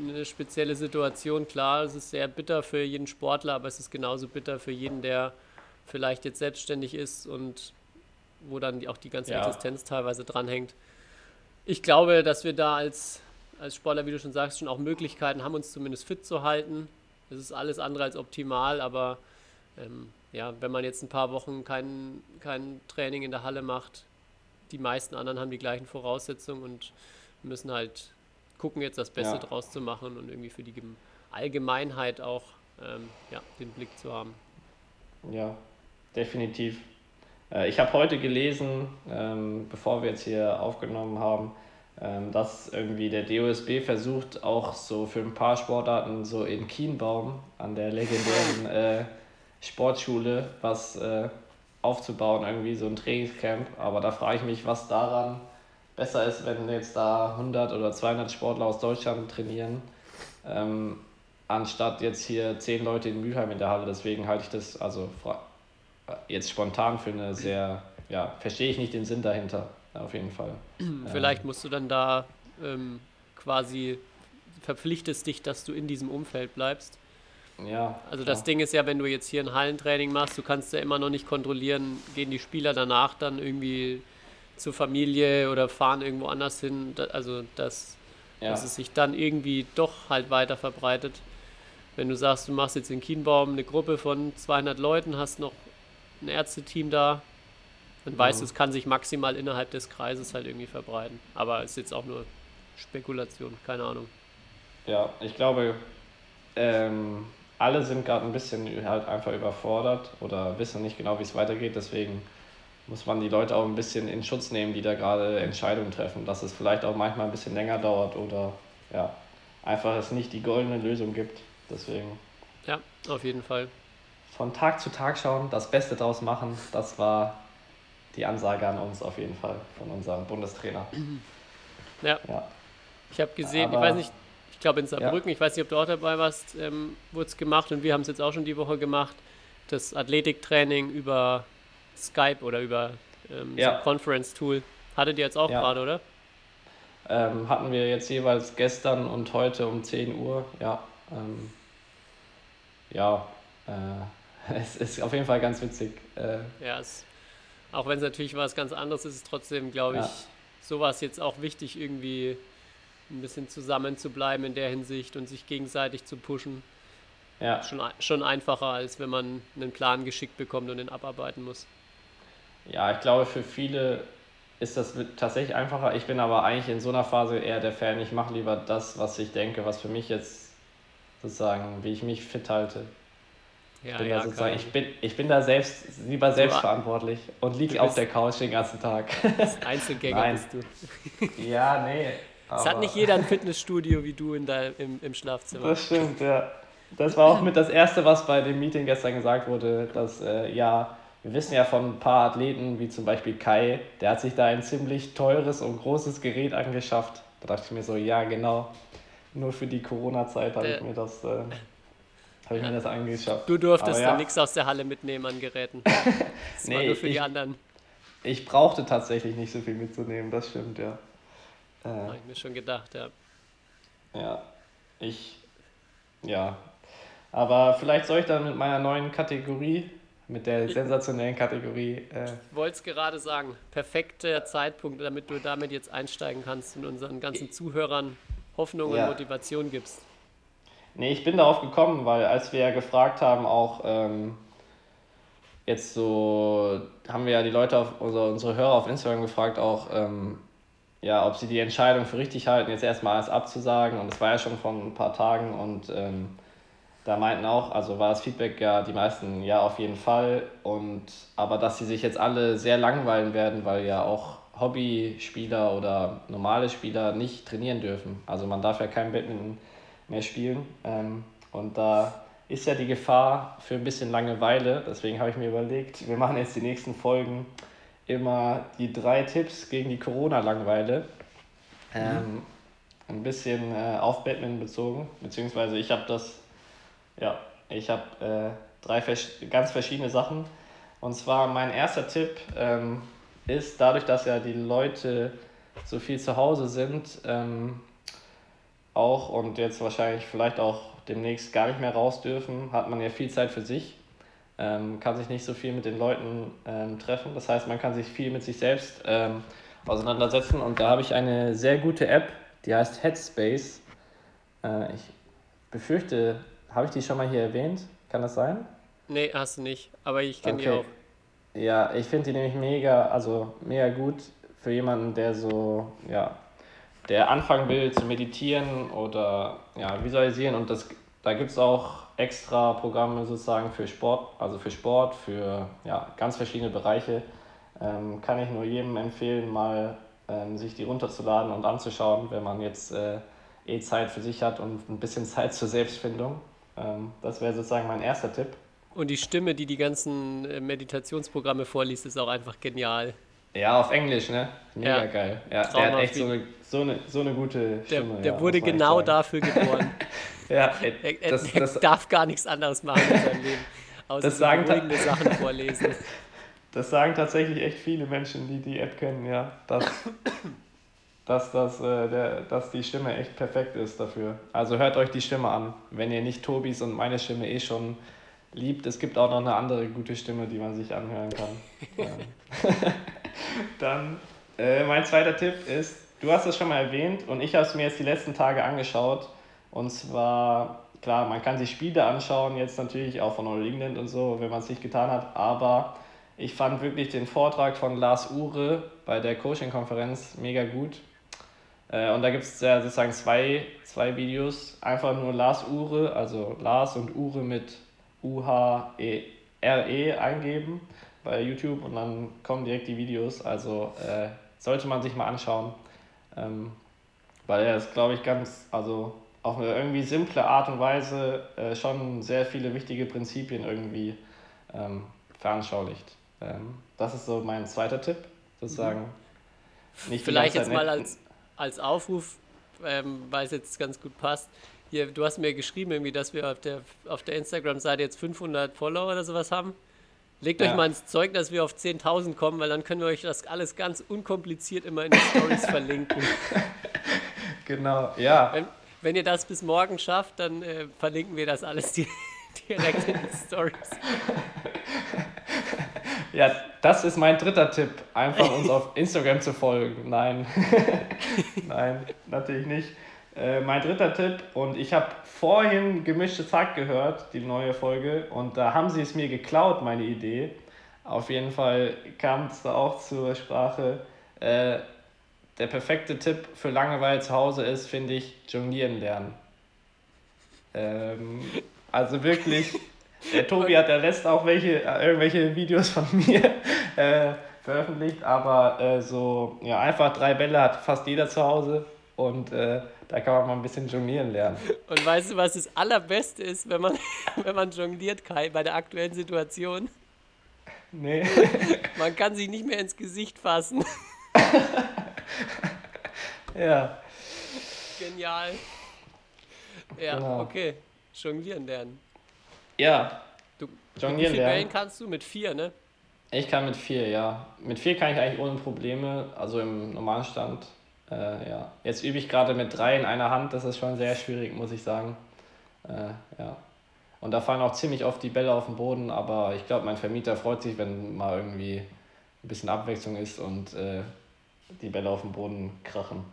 S4: eine spezielle Situation. Klar, es ist sehr bitter für jeden Sportler, aber es ist genauso bitter für jeden, der vielleicht jetzt selbstständig ist und wo dann auch die ganze ja. Existenz teilweise dranhängt. Ich glaube, dass wir da als, als Sportler, wie du schon sagst, schon auch Möglichkeiten haben, uns zumindest fit zu halten. Es ist alles andere als optimal, aber ähm, ja, wenn man jetzt ein paar Wochen kein, kein Training in der Halle macht, die meisten anderen haben die gleichen Voraussetzungen und müssen halt gucken, jetzt das Beste ja. draus zu machen und irgendwie für die Allgemeinheit auch ähm, ja, den Blick zu haben.
S5: Ja, definitiv. Äh, ich habe heute gelesen, ähm, bevor wir jetzt hier aufgenommen haben, ähm, dass irgendwie der DOSB versucht, auch so für ein paar Sportarten so in Kienbaum an der legendären äh, Sportschule was äh, aufzubauen, irgendwie so ein Trainingscamp. Aber da frage ich mich, was daran besser ist, wenn jetzt da 100 oder 200 Sportler aus Deutschland trainieren, ähm, anstatt jetzt hier 10 Leute in Mülheim in der Halle. Deswegen halte ich das also jetzt spontan für eine sehr, ja, verstehe ich nicht den Sinn dahinter auf jeden Fall.
S4: Vielleicht musst du dann da ähm, quasi verpflichtest dich, dass du in diesem Umfeld bleibst.
S5: Ja.
S4: Also das Ding ist ja, wenn du jetzt hier ein Hallentraining machst, du kannst ja immer noch nicht kontrollieren, gehen die Spieler danach dann irgendwie zur Familie oder fahren irgendwo anders hin. Also dass, ja. dass es sich dann irgendwie doch halt weiter verbreitet. Wenn du sagst, du machst jetzt in Kienbaum eine Gruppe von 200 Leuten, hast noch ein Ärzteteam da, dann ja. weißt du, es kann sich maximal innerhalb des Kreises halt irgendwie verbreiten. Aber es ist jetzt auch nur Spekulation, keine Ahnung.
S5: Ja, ich glaube, ähm, alle sind gerade ein bisschen halt einfach überfordert oder wissen nicht genau, wie es weitergeht. Deswegen muss man die Leute auch ein bisschen in Schutz nehmen, die da gerade Entscheidungen treffen, dass es vielleicht auch manchmal ein bisschen länger dauert oder ja, einfach es nicht die goldene Lösung gibt. Deswegen.
S4: Ja, auf jeden Fall.
S5: Von Tag zu Tag schauen, das Beste draus machen, das war die Ansage an uns auf jeden Fall von unserem Bundestrainer.
S4: Ja. ja. Ich habe gesehen, Aber, ich weiß nicht, ich glaube in Saarbrücken, ja. ich weiß nicht, ob du auch dabei warst, ähm, wurde es gemacht und wir haben es jetzt auch schon die Woche gemacht, das Athletiktraining über Skype oder über ähm, ja. so Conference-Tool. Hattet ihr jetzt auch gerade, oder?
S5: Ähm, hatten wir jetzt jeweils gestern und heute um 10 Uhr, ja. Ähm, ja, äh, es ist auf jeden Fall ganz witzig. Äh,
S4: ja, es auch wenn es natürlich was ganz anderes ist, ist trotzdem, glaube ich, ja. sowas jetzt auch wichtig, irgendwie ein bisschen zusammen zu bleiben in der Hinsicht und sich gegenseitig zu pushen. Ja. Schon, schon einfacher, als wenn man einen Plan geschickt bekommt und den abarbeiten muss.
S5: Ja, ich glaube, für viele ist das tatsächlich einfacher. Ich bin aber eigentlich in so einer Phase eher der Fan. Ich mache lieber das, was ich denke, was für mich jetzt sozusagen, wie ich mich fit halte. Ja, bin ja, sozusagen, ich, bin, ich bin da selbst lieber selbstverantwortlich und liege auf der Couch den ganzen Tag.
S4: Einzelgänger bist du.
S5: ja, nee.
S4: Es hat nicht jeder ein Fitnessstudio wie du in dein, im, im Schlafzimmer.
S5: Das stimmt, ja. Das war auch mit das Erste, was bei dem Meeting gestern gesagt wurde, dass äh, ja, wir wissen ja von ein paar Athleten, wie zum Beispiel Kai, der hat sich da ein ziemlich teures und großes Gerät angeschafft. Da dachte ich mir so, ja, genau. nur für die Corona-Zeit habe ich
S4: Äh.
S5: mir das, äh, habe ich mir das angeschafft.
S4: Du durftest
S5: ja.
S4: dann nichts aus der Halle mitnehmen an Geräten. Das war
S5: Nee,
S4: nur für die
S5: ich-
S4: anderen.
S5: Ich brauchte tatsächlich nicht so viel mitzunehmen, das stimmt, ja.
S4: Habe
S5: Äh,
S4: ich mir schon gedacht, ja.
S5: ja, ich, ja. Aber vielleicht soll ich dann mit meiner neuen Kategorie, mit der sensationellen Kategorie, äh,
S4: Ich wollte es gerade sagen. Perfekter Zeitpunkt, damit du damit jetzt einsteigen kannst und unseren ganzen Zuhörern Hoffnung
S5: Ja.
S4: und Motivation gibst.
S5: Nee, ich bin darauf gekommen, weil als wir ja gefragt haben, auch ähm, jetzt so, haben wir ja die Leute, auf, also unsere Hörer auf Instagram gefragt, auch, ähm, ja, ob sie die Entscheidung für richtig halten, jetzt erstmal alles abzusagen. Und es war ja schon vor ein paar Tagen und ähm, da meinten auch, also war das Feedback ja die meisten, ja, auf jeden Fall. Und aber dass sie sich jetzt alle sehr langweilen werden, weil ja auch Hobbyspieler oder normale Spieler nicht trainieren dürfen. Also man darf ja kein Badminton mehr spielen. Ähm, und da ist ja die Gefahr für ein bisschen Langeweile. Deswegen habe ich mir überlegt, wir machen jetzt die nächsten Folgen immer die drei Tipps gegen die Corona-Langeweile. Ähm, ein bisschen äh, auf Badminton bezogen. Beziehungsweise ich habe das, ja, ich habe äh, drei vers ganz verschiedene Sachen. Und zwar mein erster Tipp ähm, ist, dadurch, dass ja die Leute so viel zu Hause sind, ähm, auch und jetzt wahrscheinlich vielleicht auch demnächst gar nicht mehr raus dürfen, hat man ja viel Zeit für sich, ähm, kann sich nicht so viel mit den Leuten ähm, treffen. Das heißt, man kann sich viel mit sich selbst ähm, auseinandersetzen und da habe ich eine sehr gute App, die heißt Headspace. Äh, ich befürchte, habe ich die schon mal hier erwähnt? Kann das sein?
S4: Nee, hast du nicht. Aber ich kenne die
S5: Okay.
S4: auch.
S5: Ja, ich finde die nämlich mega, also mega gut für jemanden, der so, ja, der anfangen will zu meditieren oder ja, visualisieren und das, da gibt es auch extra Programme sozusagen für Sport, also für Sport, für ja, ganz verschiedene Bereiche. Ähm, kann ich nur jedem empfehlen, mal ähm, sich die runterzuladen und anzuschauen, wenn man jetzt äh, eh Zeit für sich hat und ein bisschen Zeit zur Selbstfindung. Ähm, das wäre sozusagen mein erster Tipp.
S4: Und die Stimme, die die ganzen äh, Meditationsprogramme vorliest, ist auch einfach genial.
S5: Ja, auf Englisch, ne? Mega
S4: Ja.
S5: geil. Ja, der hat echt so eine, so eine, so eine gute
S4: Der,
S5: Stimme.
S4: der
S5: ja,
S4: wurde genau dafür geboren.
S5: Ja, ey,
S4: Er,
S5: das,
S4: er
S5: das,
S4: darf gar nichts anderes machen in seinem Leben. Außer
S5: Das sagen
S4: Sachen vorlesen.
S5: das sagen tatsächlich echt viele Menschen, die die App kennen, ja. Dass, dass, das, äh, der, dass die Stimme echt perfekt ist dafür. Also hört euch die Stimme an. Wenn ihr nicht Tobis und meine Stimme eh schon liebt, es gibt auch noch eine andere gute Stimme, die man sich anhören kann. Ja. Dann äh, mein zweiter Tipp ist, du hast es schon mal erwähnt und ich habe es mir jetzt die letzten Tage angeschaut. Und zwar, klar, man kann sich Spiele anschauen, jetzt natürlich auch von All England und so, wenn man es nicht getan hat, aber ich fand wirklich den Vortrag von Lars Uhre bei der Coaching-Konferenz mega gut. Äh, und da gibt es ja sozusagen zwei, zwei Videos. Einfach nur Lars Uhre, also Lars und Uhre mit U-H-E-R-E eingeben bei YouTube und dann kommen direkt die Videos. Also äh, sollte man sich mal anschauen. Ähm, weil er ist, glaube ich, ganz, also auf eine irgendwie simple Art und Weise äh, schon sehr viele wichtige Prinzipien irgendwie ähm, veranschaulicht. Ähm, das ist so mein zweiter Tipp, sozusagen. Nicht die
S4: Vielleicht jetzt mal als, als Aufruf, ähm, weil es jetzt ganz gut passt. Hier, du hast mir geschrieben, irgendwie, dass wir auf der, auf der Instagram-Seite jetzt 500 Follower oder sowas haben. Legt euch
S5: Ja.
S4: mal ins Zeug, dass wir auf 10.000 kommen, weil dann können wir euch das alles ganz unkompliziert immer in den Stories verlinken.
S5: Genau, ja.
S4: Wenn, wenn ihr das bis morgen schafft, dann äh, verlinken wir das alles di direkt in die Stories.
S5: Ja, das ist mein dritter Tipp. Einfach uns auf Instagram zu folgen. Nein. Nein, natürlich nicht. Äh, mein dritter Tipp, und ich habe vorhin gemischtes Hack gehört, die neue Folge, und da haben sie es mir geklaut, meine Idee. Auf jeden Fall kam es da auch zur Sprache. Äh, der perfekte Tipp für Langeweile zu Hause ist, finde ich, jonglieren lernen. Ähm, also wirklich, der Tobi hat ja letzt auch welche, äh, irgendwelche Videos von mir äh, veröffentlicht, aber äh, so, ja, einfach drei Bälle hat fast jeder zu Hause und äh, da kann man mal ein bisschen jonglieren lernen.
S4: Und weißt du, was das Allerbeste ist, wenn man, wenn man jongliert, Kai, bei der aktuellen Situation?
S5: Nee.
S4: Man kann sich nicht mehr ins Gesicht fassen.
S5: ja.
S4: Genial. Ja,
S5: Genau.
S4: okay. Jonglieren lernen.
S5: Ja,
S4: Du, mit wie
S5: Jonglieren
S4: Bällen kannst du? Mit vier, ne?
S5: Ich kann mit vier, ja. Mit vier kann ich eigentlich ohne Probleme, also im normalen Stand. Äh, ja. Jetzt übe ich gerade mit drei in einer Hand, das ist schon sehr schwierig, muss ich sagen. Äh, ja. Und da fallen auch ziemlich oft die Bälle auf den Boden, aber ich glaube, mein Vermieter freut sich, wenn mal irgendwie ein bisschen Abwechslung ist und äh, die Bälle auf den Boden krachen.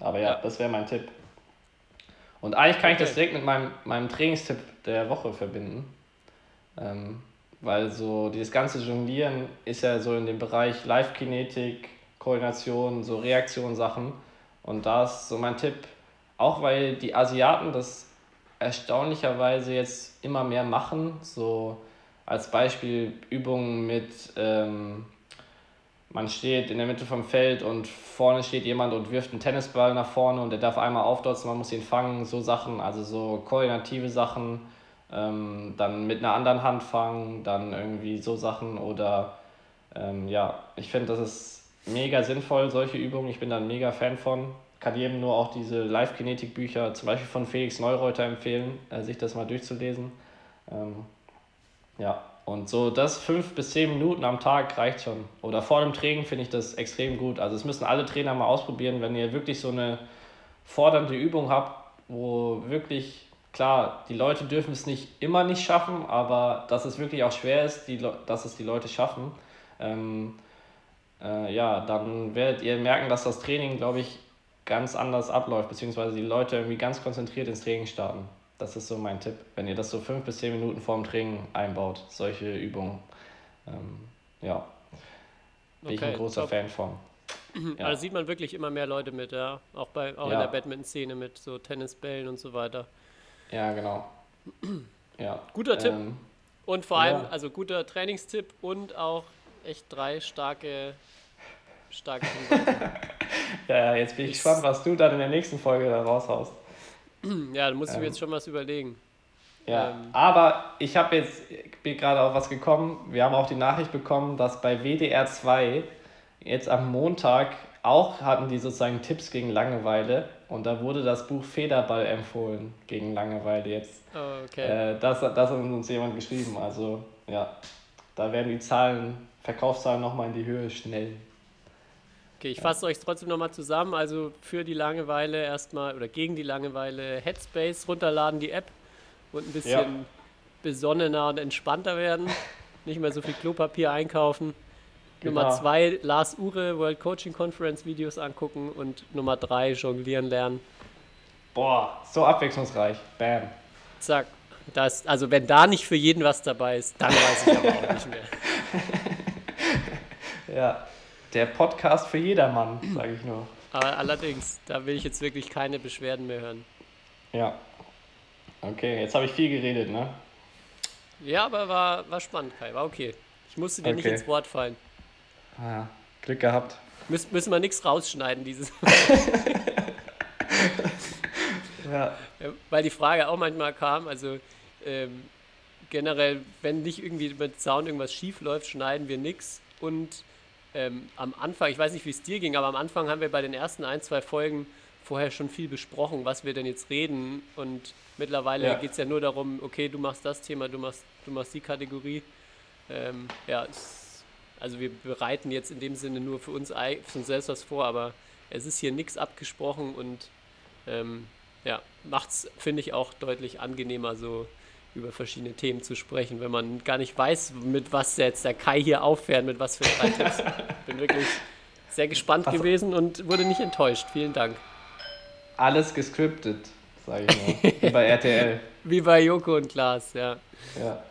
S5: Aber ja,
S4: Ja.
S5: das wäre mein Tipp. Und eigentlich kann ich das
S4: Okay.
S5: direkt mit meinem, meinem Trainingstipp der Woche verbinden. Ähm, weil so dieses ganze Jonglieren ist ja so in dem Bereich Live-Kinetik, Koordination, so Reaktionssachen. Und da ist so mein Tipp, auch weil die Asiaten das erstaunlicherweise jetzt immer mehr machen, so als Beispiel Übungen mit, ähm, man steht in der Mitte vom Feld und vorne steht jemand und wirft einen Tennisball nach vorne und der darf einmal aufdotzen, man muss ihn fangen, so Sachen, also so koordinative Sachen, ähm, dann mit einer anderen Hand fangen, dann irgendwie so Sachen oder ähm, ja, ich finde, das ist mega sinnvoll, solche Übungen, ich bin da ein mega Fan von. Kann jedem nur auch diese Live-Kinetik-Bücher, zum Beispiel von Felix Neureuter empfehlen, äh, sich das mal durchzulesen. Ähm, ja, und so das fünf bis zehn Minuten am Tag reicht schon. Oder vor dem Training finde ich das extrem gut. Also es müssen alle Trainer mal ausprobieren, wenn ihr wirklich so eine fordernde Übung habt, wo wirklich, klar, die Leute dürfen es nicht immer nicht schaffen, aber dass es wirklich auch schwer ist, die, dass es die Leute schaffen, ähm, äh, ja, dann werdet ihr merken, dass das Training, glaube ich, ganz anders abläuft, beziehungsweise die Leute irgendwie ganz konzentriert ins Training starten. Das ist so mein Tipp, wenn ihr das so fünf bis zehn Minuten vor dem Training einbaut, solche Übungen. Ähm, ja, bin ich ein
S4: Okay,
S5: großer
S4: top.
S5: Fan von.
S4: Ja. Also sieht man wirklich immer mehr Leute mit, ja. Auch, bei, auch in
S5: Ja.
S4: der Badminton-Szene mit so Tennisbällen und so weiter.
S5: Ja, genau. Ja.
S4: Guter Tipp.
S5: Ähm,
S4: Und vor allem,
S5: Ja.
S4: also guter Trainingstipp und auch echt drei starke, starke
S5: ja, jetzt bin ich
S4: Ist-
S5: gespannt, was du dann in der nächsten Folge da raushaust.
S4: Ja, da muss ich mir
S5: Ähm.
S4: jetzt schon was überlegen.
S5: Ja,
S4: Ähm.
S5: aber ich habe jetzt, ich bin gerade auf was gekommen. Wir haben auch die Nachricht bekommen, dass bei WDR 2 jetzt am Montag auch hatten die sozusagen Tipps gegen Langeweile und da wurde das Buch Federball empfohlen gegen Langeweile jetzt.
S4: Oh, Okay.
S5: Äh, das, das hat uns jemand geschrieben. Also ja, da werden die Zahlen, Verkaufszahlen nochmal in die Höhe schnell.
S4: Okay, ich fasse euch trotzdem nochmal zusammen. Also für die Langeweile erstmal oder gegen die Langeweile Headspace runterladen, die App und ein bisschen
S5: Ja.
S4: besonnener und entspannter werden. Nicht mehr so viel Klopapier einkaufen. Nummer
S5: Genau.
S4: zwei, Lars Ure World Coaching Conference Videos angucken und Nummer drei, jonglieren lernen.
S5: Boah, so abwechslungsreich. Bam.
S4: Zack. Das, also wenn da nicht für jeden was dabei ist, dann weiß ich aber auch nicht mehr.
S5: Ja, der Podcast für jedermann, sage ich nur.
S4: Aber allerdings, da will ich jetzt wirklich keine Beschwerden mehr hören.
S5: Ja. Okay, jetzt habe ich viel geredet, ne?
S4: Ja, aber war, war spannend, Kai. War okay. Ich musste dir nicht
S5: Okay.
S4: ins Wort fallen.
S5: Ah, Glück gehabt.
S4: Müssen, müssen wir nichts rausschneiden, dieses.
S5: Ja.
S4: Ja, Weil die Frage auch manchmal kam, also ähm, generell, wenn nicht irgendwie mit Sound irgendwas schief läuft, schneiden wir nichts. Und ähm, am Anfang, ich weiß nicht, wie es dir ging, aber am Anfang haben wir bei den ersten ein, zwei Folgen vorher schon viel besprochen, was wir denn jetzt reden. Und mittlerweile
S5: Ja.
S4: geht es ja nur darum, okay, du machst das Thema, du machst, du machst die Kategorie. Ähm, ja, also wir bereiten jetzt in dem Sinne nur für uns, für uns selbst was vor, aber es ist hier nichts abgesprochen und ähm, ja, macht es, finde ich, auch deutlich angenehmer, so über verschiedene Themen zu sprechen, wenn man gar nicht weiß, mit was jetzt der Kai hier auffährt, mit was für drei Tipps. Bin wirklich sehr gespannt
S5: Also-
S4: gewesen und wurde nicht enttäuscht. Vielen Dank.
S5: Alles gescriptet, sage ich nur. Wie bei RTL.
S4: Wie bei Joko und Klaas, ja.
S5: Ja.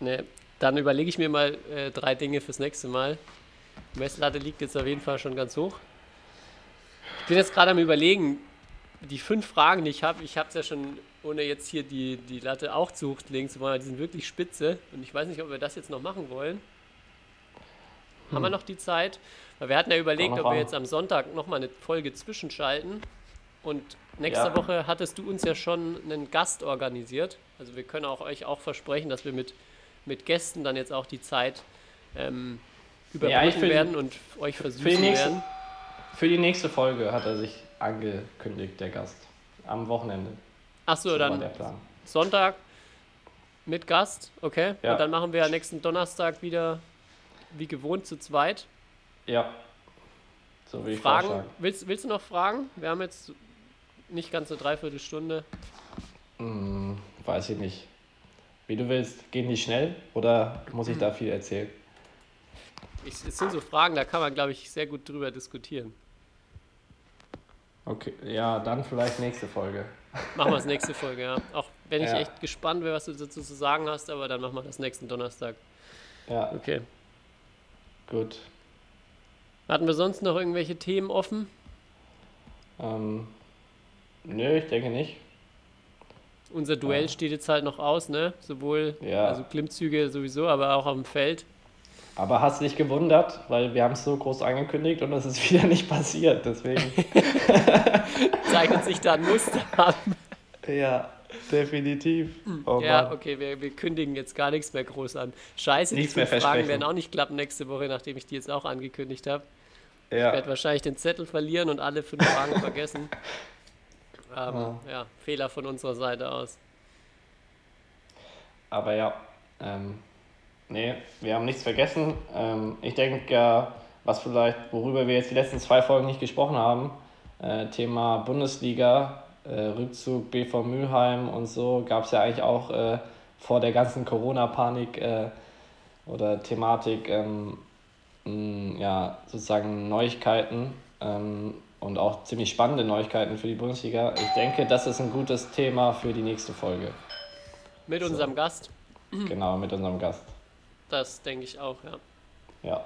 S4: Ne, dann überlege ich mir mal äh, drei Dinge fürs nächste Mal. Die Messlatte liegt jetzt auf jeden Fall schon ganz hoch. Ich bin jetzt gerade am überlegen, die fünf Fragen, die ich habe, ich habe es ja schon, ohne jetzt hier die, die Latte auch zu hoch legen zu wollen, die sind wirklich spitze. Und ich weiß nicht, ob wir das jetzt noch machen wollen. Haben wir noch die Zeit? Weil wir hatten ja überlegt, ob wir jetzt am Sonntag nochmal eine Folge zwischenschalten. Und nächste
S5: Ja.
S4: Woche hattest du uns ja schon einen Gast organisiert. Also wir können auch euch auch versprechen, dass wir mit, mit Gästen dann jetzt auch die Zeit ähm,
S5: Ja,
S4: überbrücken
S5: die-
S4: werden und euch
S5: Für die,
S4: versüßen
S5: nächste,
S4: werden.
S5: für die nächste Folge hat er sich angekündigt, der Gast. Am Wochenende.
S4: Achso,
S5: So
S4: dann. Sonntag mit Gast, okay.
S5: Ja.
S4: Und dann machen wir ja nächsten Donnerstag wieder wie gewohnt zu zweit.
S5: Ja. So wie ich
S4: Fragen,
S5: vorschlagen.
S4: willst, willst du noch fragen? Wir haben jetzt nicht ganz eine Dreiviertelstunde.
S5: Hm, weiß ich nicht. Wie du willst, gehen die schnell oder muss ich
S4: Hm.
S5: da viel erzählen?
S4: Ich, es sind so Fragen, da kann man, glaube ich, sehr gut drüber diskutieren.
S5: Okay, ja, dann vielleicht nächste Folge.
S4: Machen wir das nächste Folge, ja. Auch wenn ich
S5: Ja.
S4: echt gespannt wäre, was du dazu zu sagen hast, aber dann machen wir das nächsten Donnerstag.
S5: Ja,
S4: Okay.
S5: gut.
S4: Hatten wir sonst noch irgendwelche Themen offen?
S5: Ähm, nö, ich denke nicht.
S4: Unser Duell
S5: Ja.
S4: steht jetzt halt noch aus, ne? Sowohl
S5: Ja.
S4: also Klimmzüge sowieso, aber auch auf dem Feld.
S5: Aber hast dich gewundert, weil wir haben es so groß angekündigt und es ist wieder nicht passiert. Deswegen.
S4: Zeichnet sich da ein Muster ab.
S5: ja, definitiv. Oh
S4: ja, okay, wir, wir kündigen jetzt gar nichts mehr groß an. Scheiße,
S5: Nichts
S4: die fünf Fragen werden auch nicht klappen nächste Woche, nachdem ich die jetzt auch angekündigt habe. Ich
S5: Ja.
S4: werde wahrscheinlich den Zettel verlieren und alle fünf Fragen vergessen. Ähm,
S5: Ah.
S4: Ja, Fehler von unserer Seite aus.
S5: Aber ja, ähm, nee, wir haben nichts vergessen. Ähm, ich denke, was vielleicht, worüber wir jetzt die letzten zwei Folgen nicht gesprochen haben, äh, Thema Bundesliga, äh, Rückzug BV Mülheim und so, gab es ja eigentlich auch äh, vor der ganzen Corona-Panik oder Thematik, ähm, ja, sozusagen Neuigkeiten ähm, und auch ziemlich spannende Neuigkeiten für die Bundesliga. Ich denke, das ist ein gutes Thema für die nächste Folge.
S4: Mit unserem Gast,
S5: Genau, mit unserem Gast.
S4: Das denke ich auch, ja.
S5: Ja,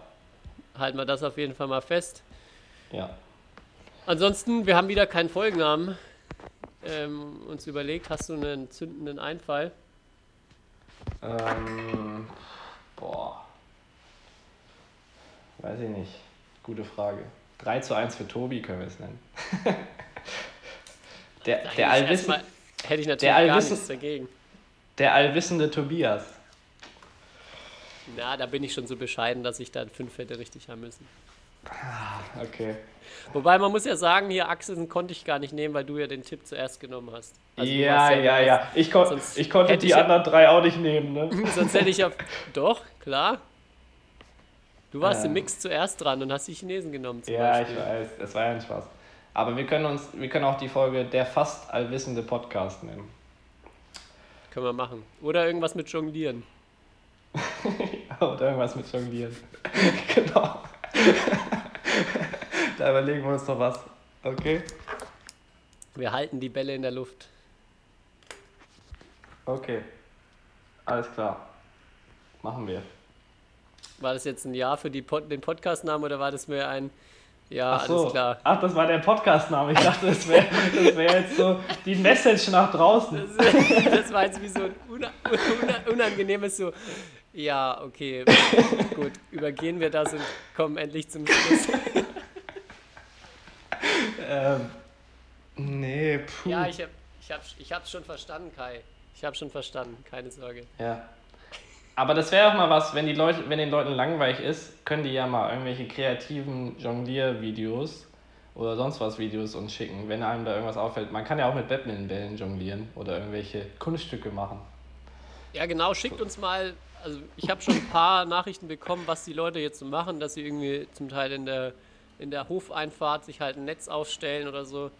S4: Halten wir das auf jeden Fall mal fest.
S5: ja.
S4: Ansonsten, wir haben wieder keinen Folgennamen ähm, uns überlegt. Hast du einen zündenden Einfall?
S5: Ähm, boah. Weiß ich nicht. Gute Frage. 3 zu 1 für Tobi können wir es nennen. der, der, allwissen,
S4: erstmal Hätte ich natürlich
S5: der
S4: gar nichts dagegen.
S5: der allwissende Tobias.
S4: Na, da bin ich schon so bescheiden, dass ich dann fünf hätte richtig haben müssen.
S5: Okay.
S4: Wobei man muss ja sagen, hier Axelsen konnte ich gar nicht nehmen, weil du ja den Tipp zuerst genommen hast. Also
S5: ja,
S4: warst
S5: ja, ja, Ich, kon ich konnte die
S4: ich ja-
S5: anderen drei auch nicht nehmen, ne?
S4: Sonst hätte ich auf. Doch, klar. Du warst
S5: Ja.
S4: im Mix zuerst dran und hast die Chinesen genommen zum
S5: Ja, ich
S4: Beispiel.
S5: weiß. Das war ja ein Spaß. Aber wir können uns, wir können auch die Folge der fast allwissende Podcast nennen.
S4: Können wir machen. Oder irgendwas mit Jonglieren.
S5: Oder irgendwas mit Jonglieren. genau. da überlegen wir uns noch was. Okay?
S4: Wir halten die Bälle in der Luft.
S5: Okay. Alles klar. Machen wir.
S4: War das jetzt ein Ja für die Pod den Podcast-Namen oder war das mehr ein Ja,
S5: Ach so.
S4: alles klar?
S5: Ach, das war der Podcast-Name. Ich dachte, das wäre das wär jetzt so die Message nach draußen.
S4: Das, das war jetzt wie so ein una una unangenehmes so. Ja, okay, gut, übergehen wir das und kommen endlich zum Schluss.
S5: Ähm, nee, puh.
S4: Ja, ich hab, ich hab, ich hab's schon verstanden, Kai. Ich hab schon verstanden, keine Sorge.
S5: Ja. Aber das wäre auch mal was, wenn die Leute, wenn den Leuten langweilig ist, können die ja mal irgendwelche kreativen Jonglier-Videos oder sonst was Videos uns schicken, wenn einem da irgendwas auffällt. Man kann ja auch mit Badmintonbällen jonglieren oder irgendwelche Kunststücke machen.
S4: Ja, genau, schickt uns mal. Also, ich habe schon ein paar Nachrichten bekommen, was die Leute jetzt so machen, dass sie irgendwie zum Teil in der, in der Hofeinfahrt sich halt ein Netz aufstellen oder so.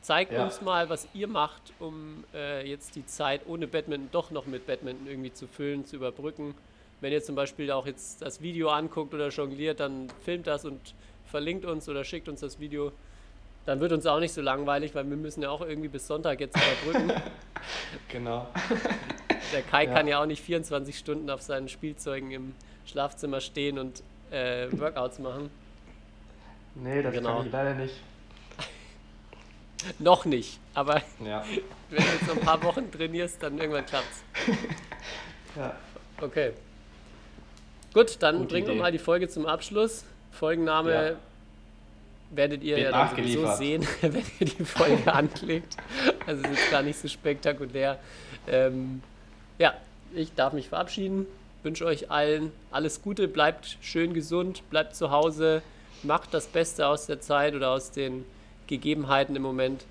S4: Zeigt
S5: Ja.
S4: uns mal, was ihr macht, um äh, jetzt die Zeit ohne Badminton doch noch mit Badminton irgendwie zu füllen, zu überbrücken. Wenn ihr zum Beispiel auch jetzt das Video anguckt oder jongliert, dann filmt das und verlinkt uns oder schickt uns das Video. Dann wird uns auch nicht so langweilig, weil wir müssen ja auch irgendwie bis Sonntag jetzt überbrücken.
S5: Genau.
S4: Der Kai
S5: Ja.
S4: kann ja auch nicht 24 Stunden auf seinen Spielzeugen im Schlafzimmer stehen und äh, Workouts machen.
S5: Nee, das
S4: Genau.
S5: kann ich leider nicht.
S4: Noch nicht, aber
S5: Ja.
S4: wenn du jetzt noch ein paar Wochen trainierst, dann irgendwann klappt's.
S5: ja.
S4: Okay. Gut, dann
S5: Gute
S4: bringen wir
S5: Idee.
S4: mal die Folge zum Abschluss. Folgenname
S5: Ja.
S4: werdet ihr
S5: Wird
S4: ja dann
S5: nachgeliefert.
S4: sehen, wenn ihr die Folge anklickt. Also ist jetzt gar nicht so spektakulär. Ähm, ja, ich darf mich verabschieden. Wünsche euch allen alles Gute, bleibt schön gesund, bleibt zu Hause, macht das Beste aus der Zeit oder aus den Gegebenheiten im Moment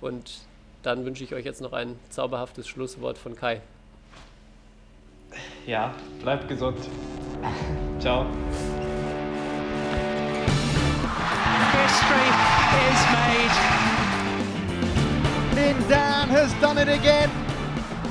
S4: und dann wünsche ich euch jetzt noch ein zauberhaftes Schlusswort von Kai.
S5: Ja, bleibt gesund. Ciao.
S2: History is made.
S1: Lin Dan has done it again.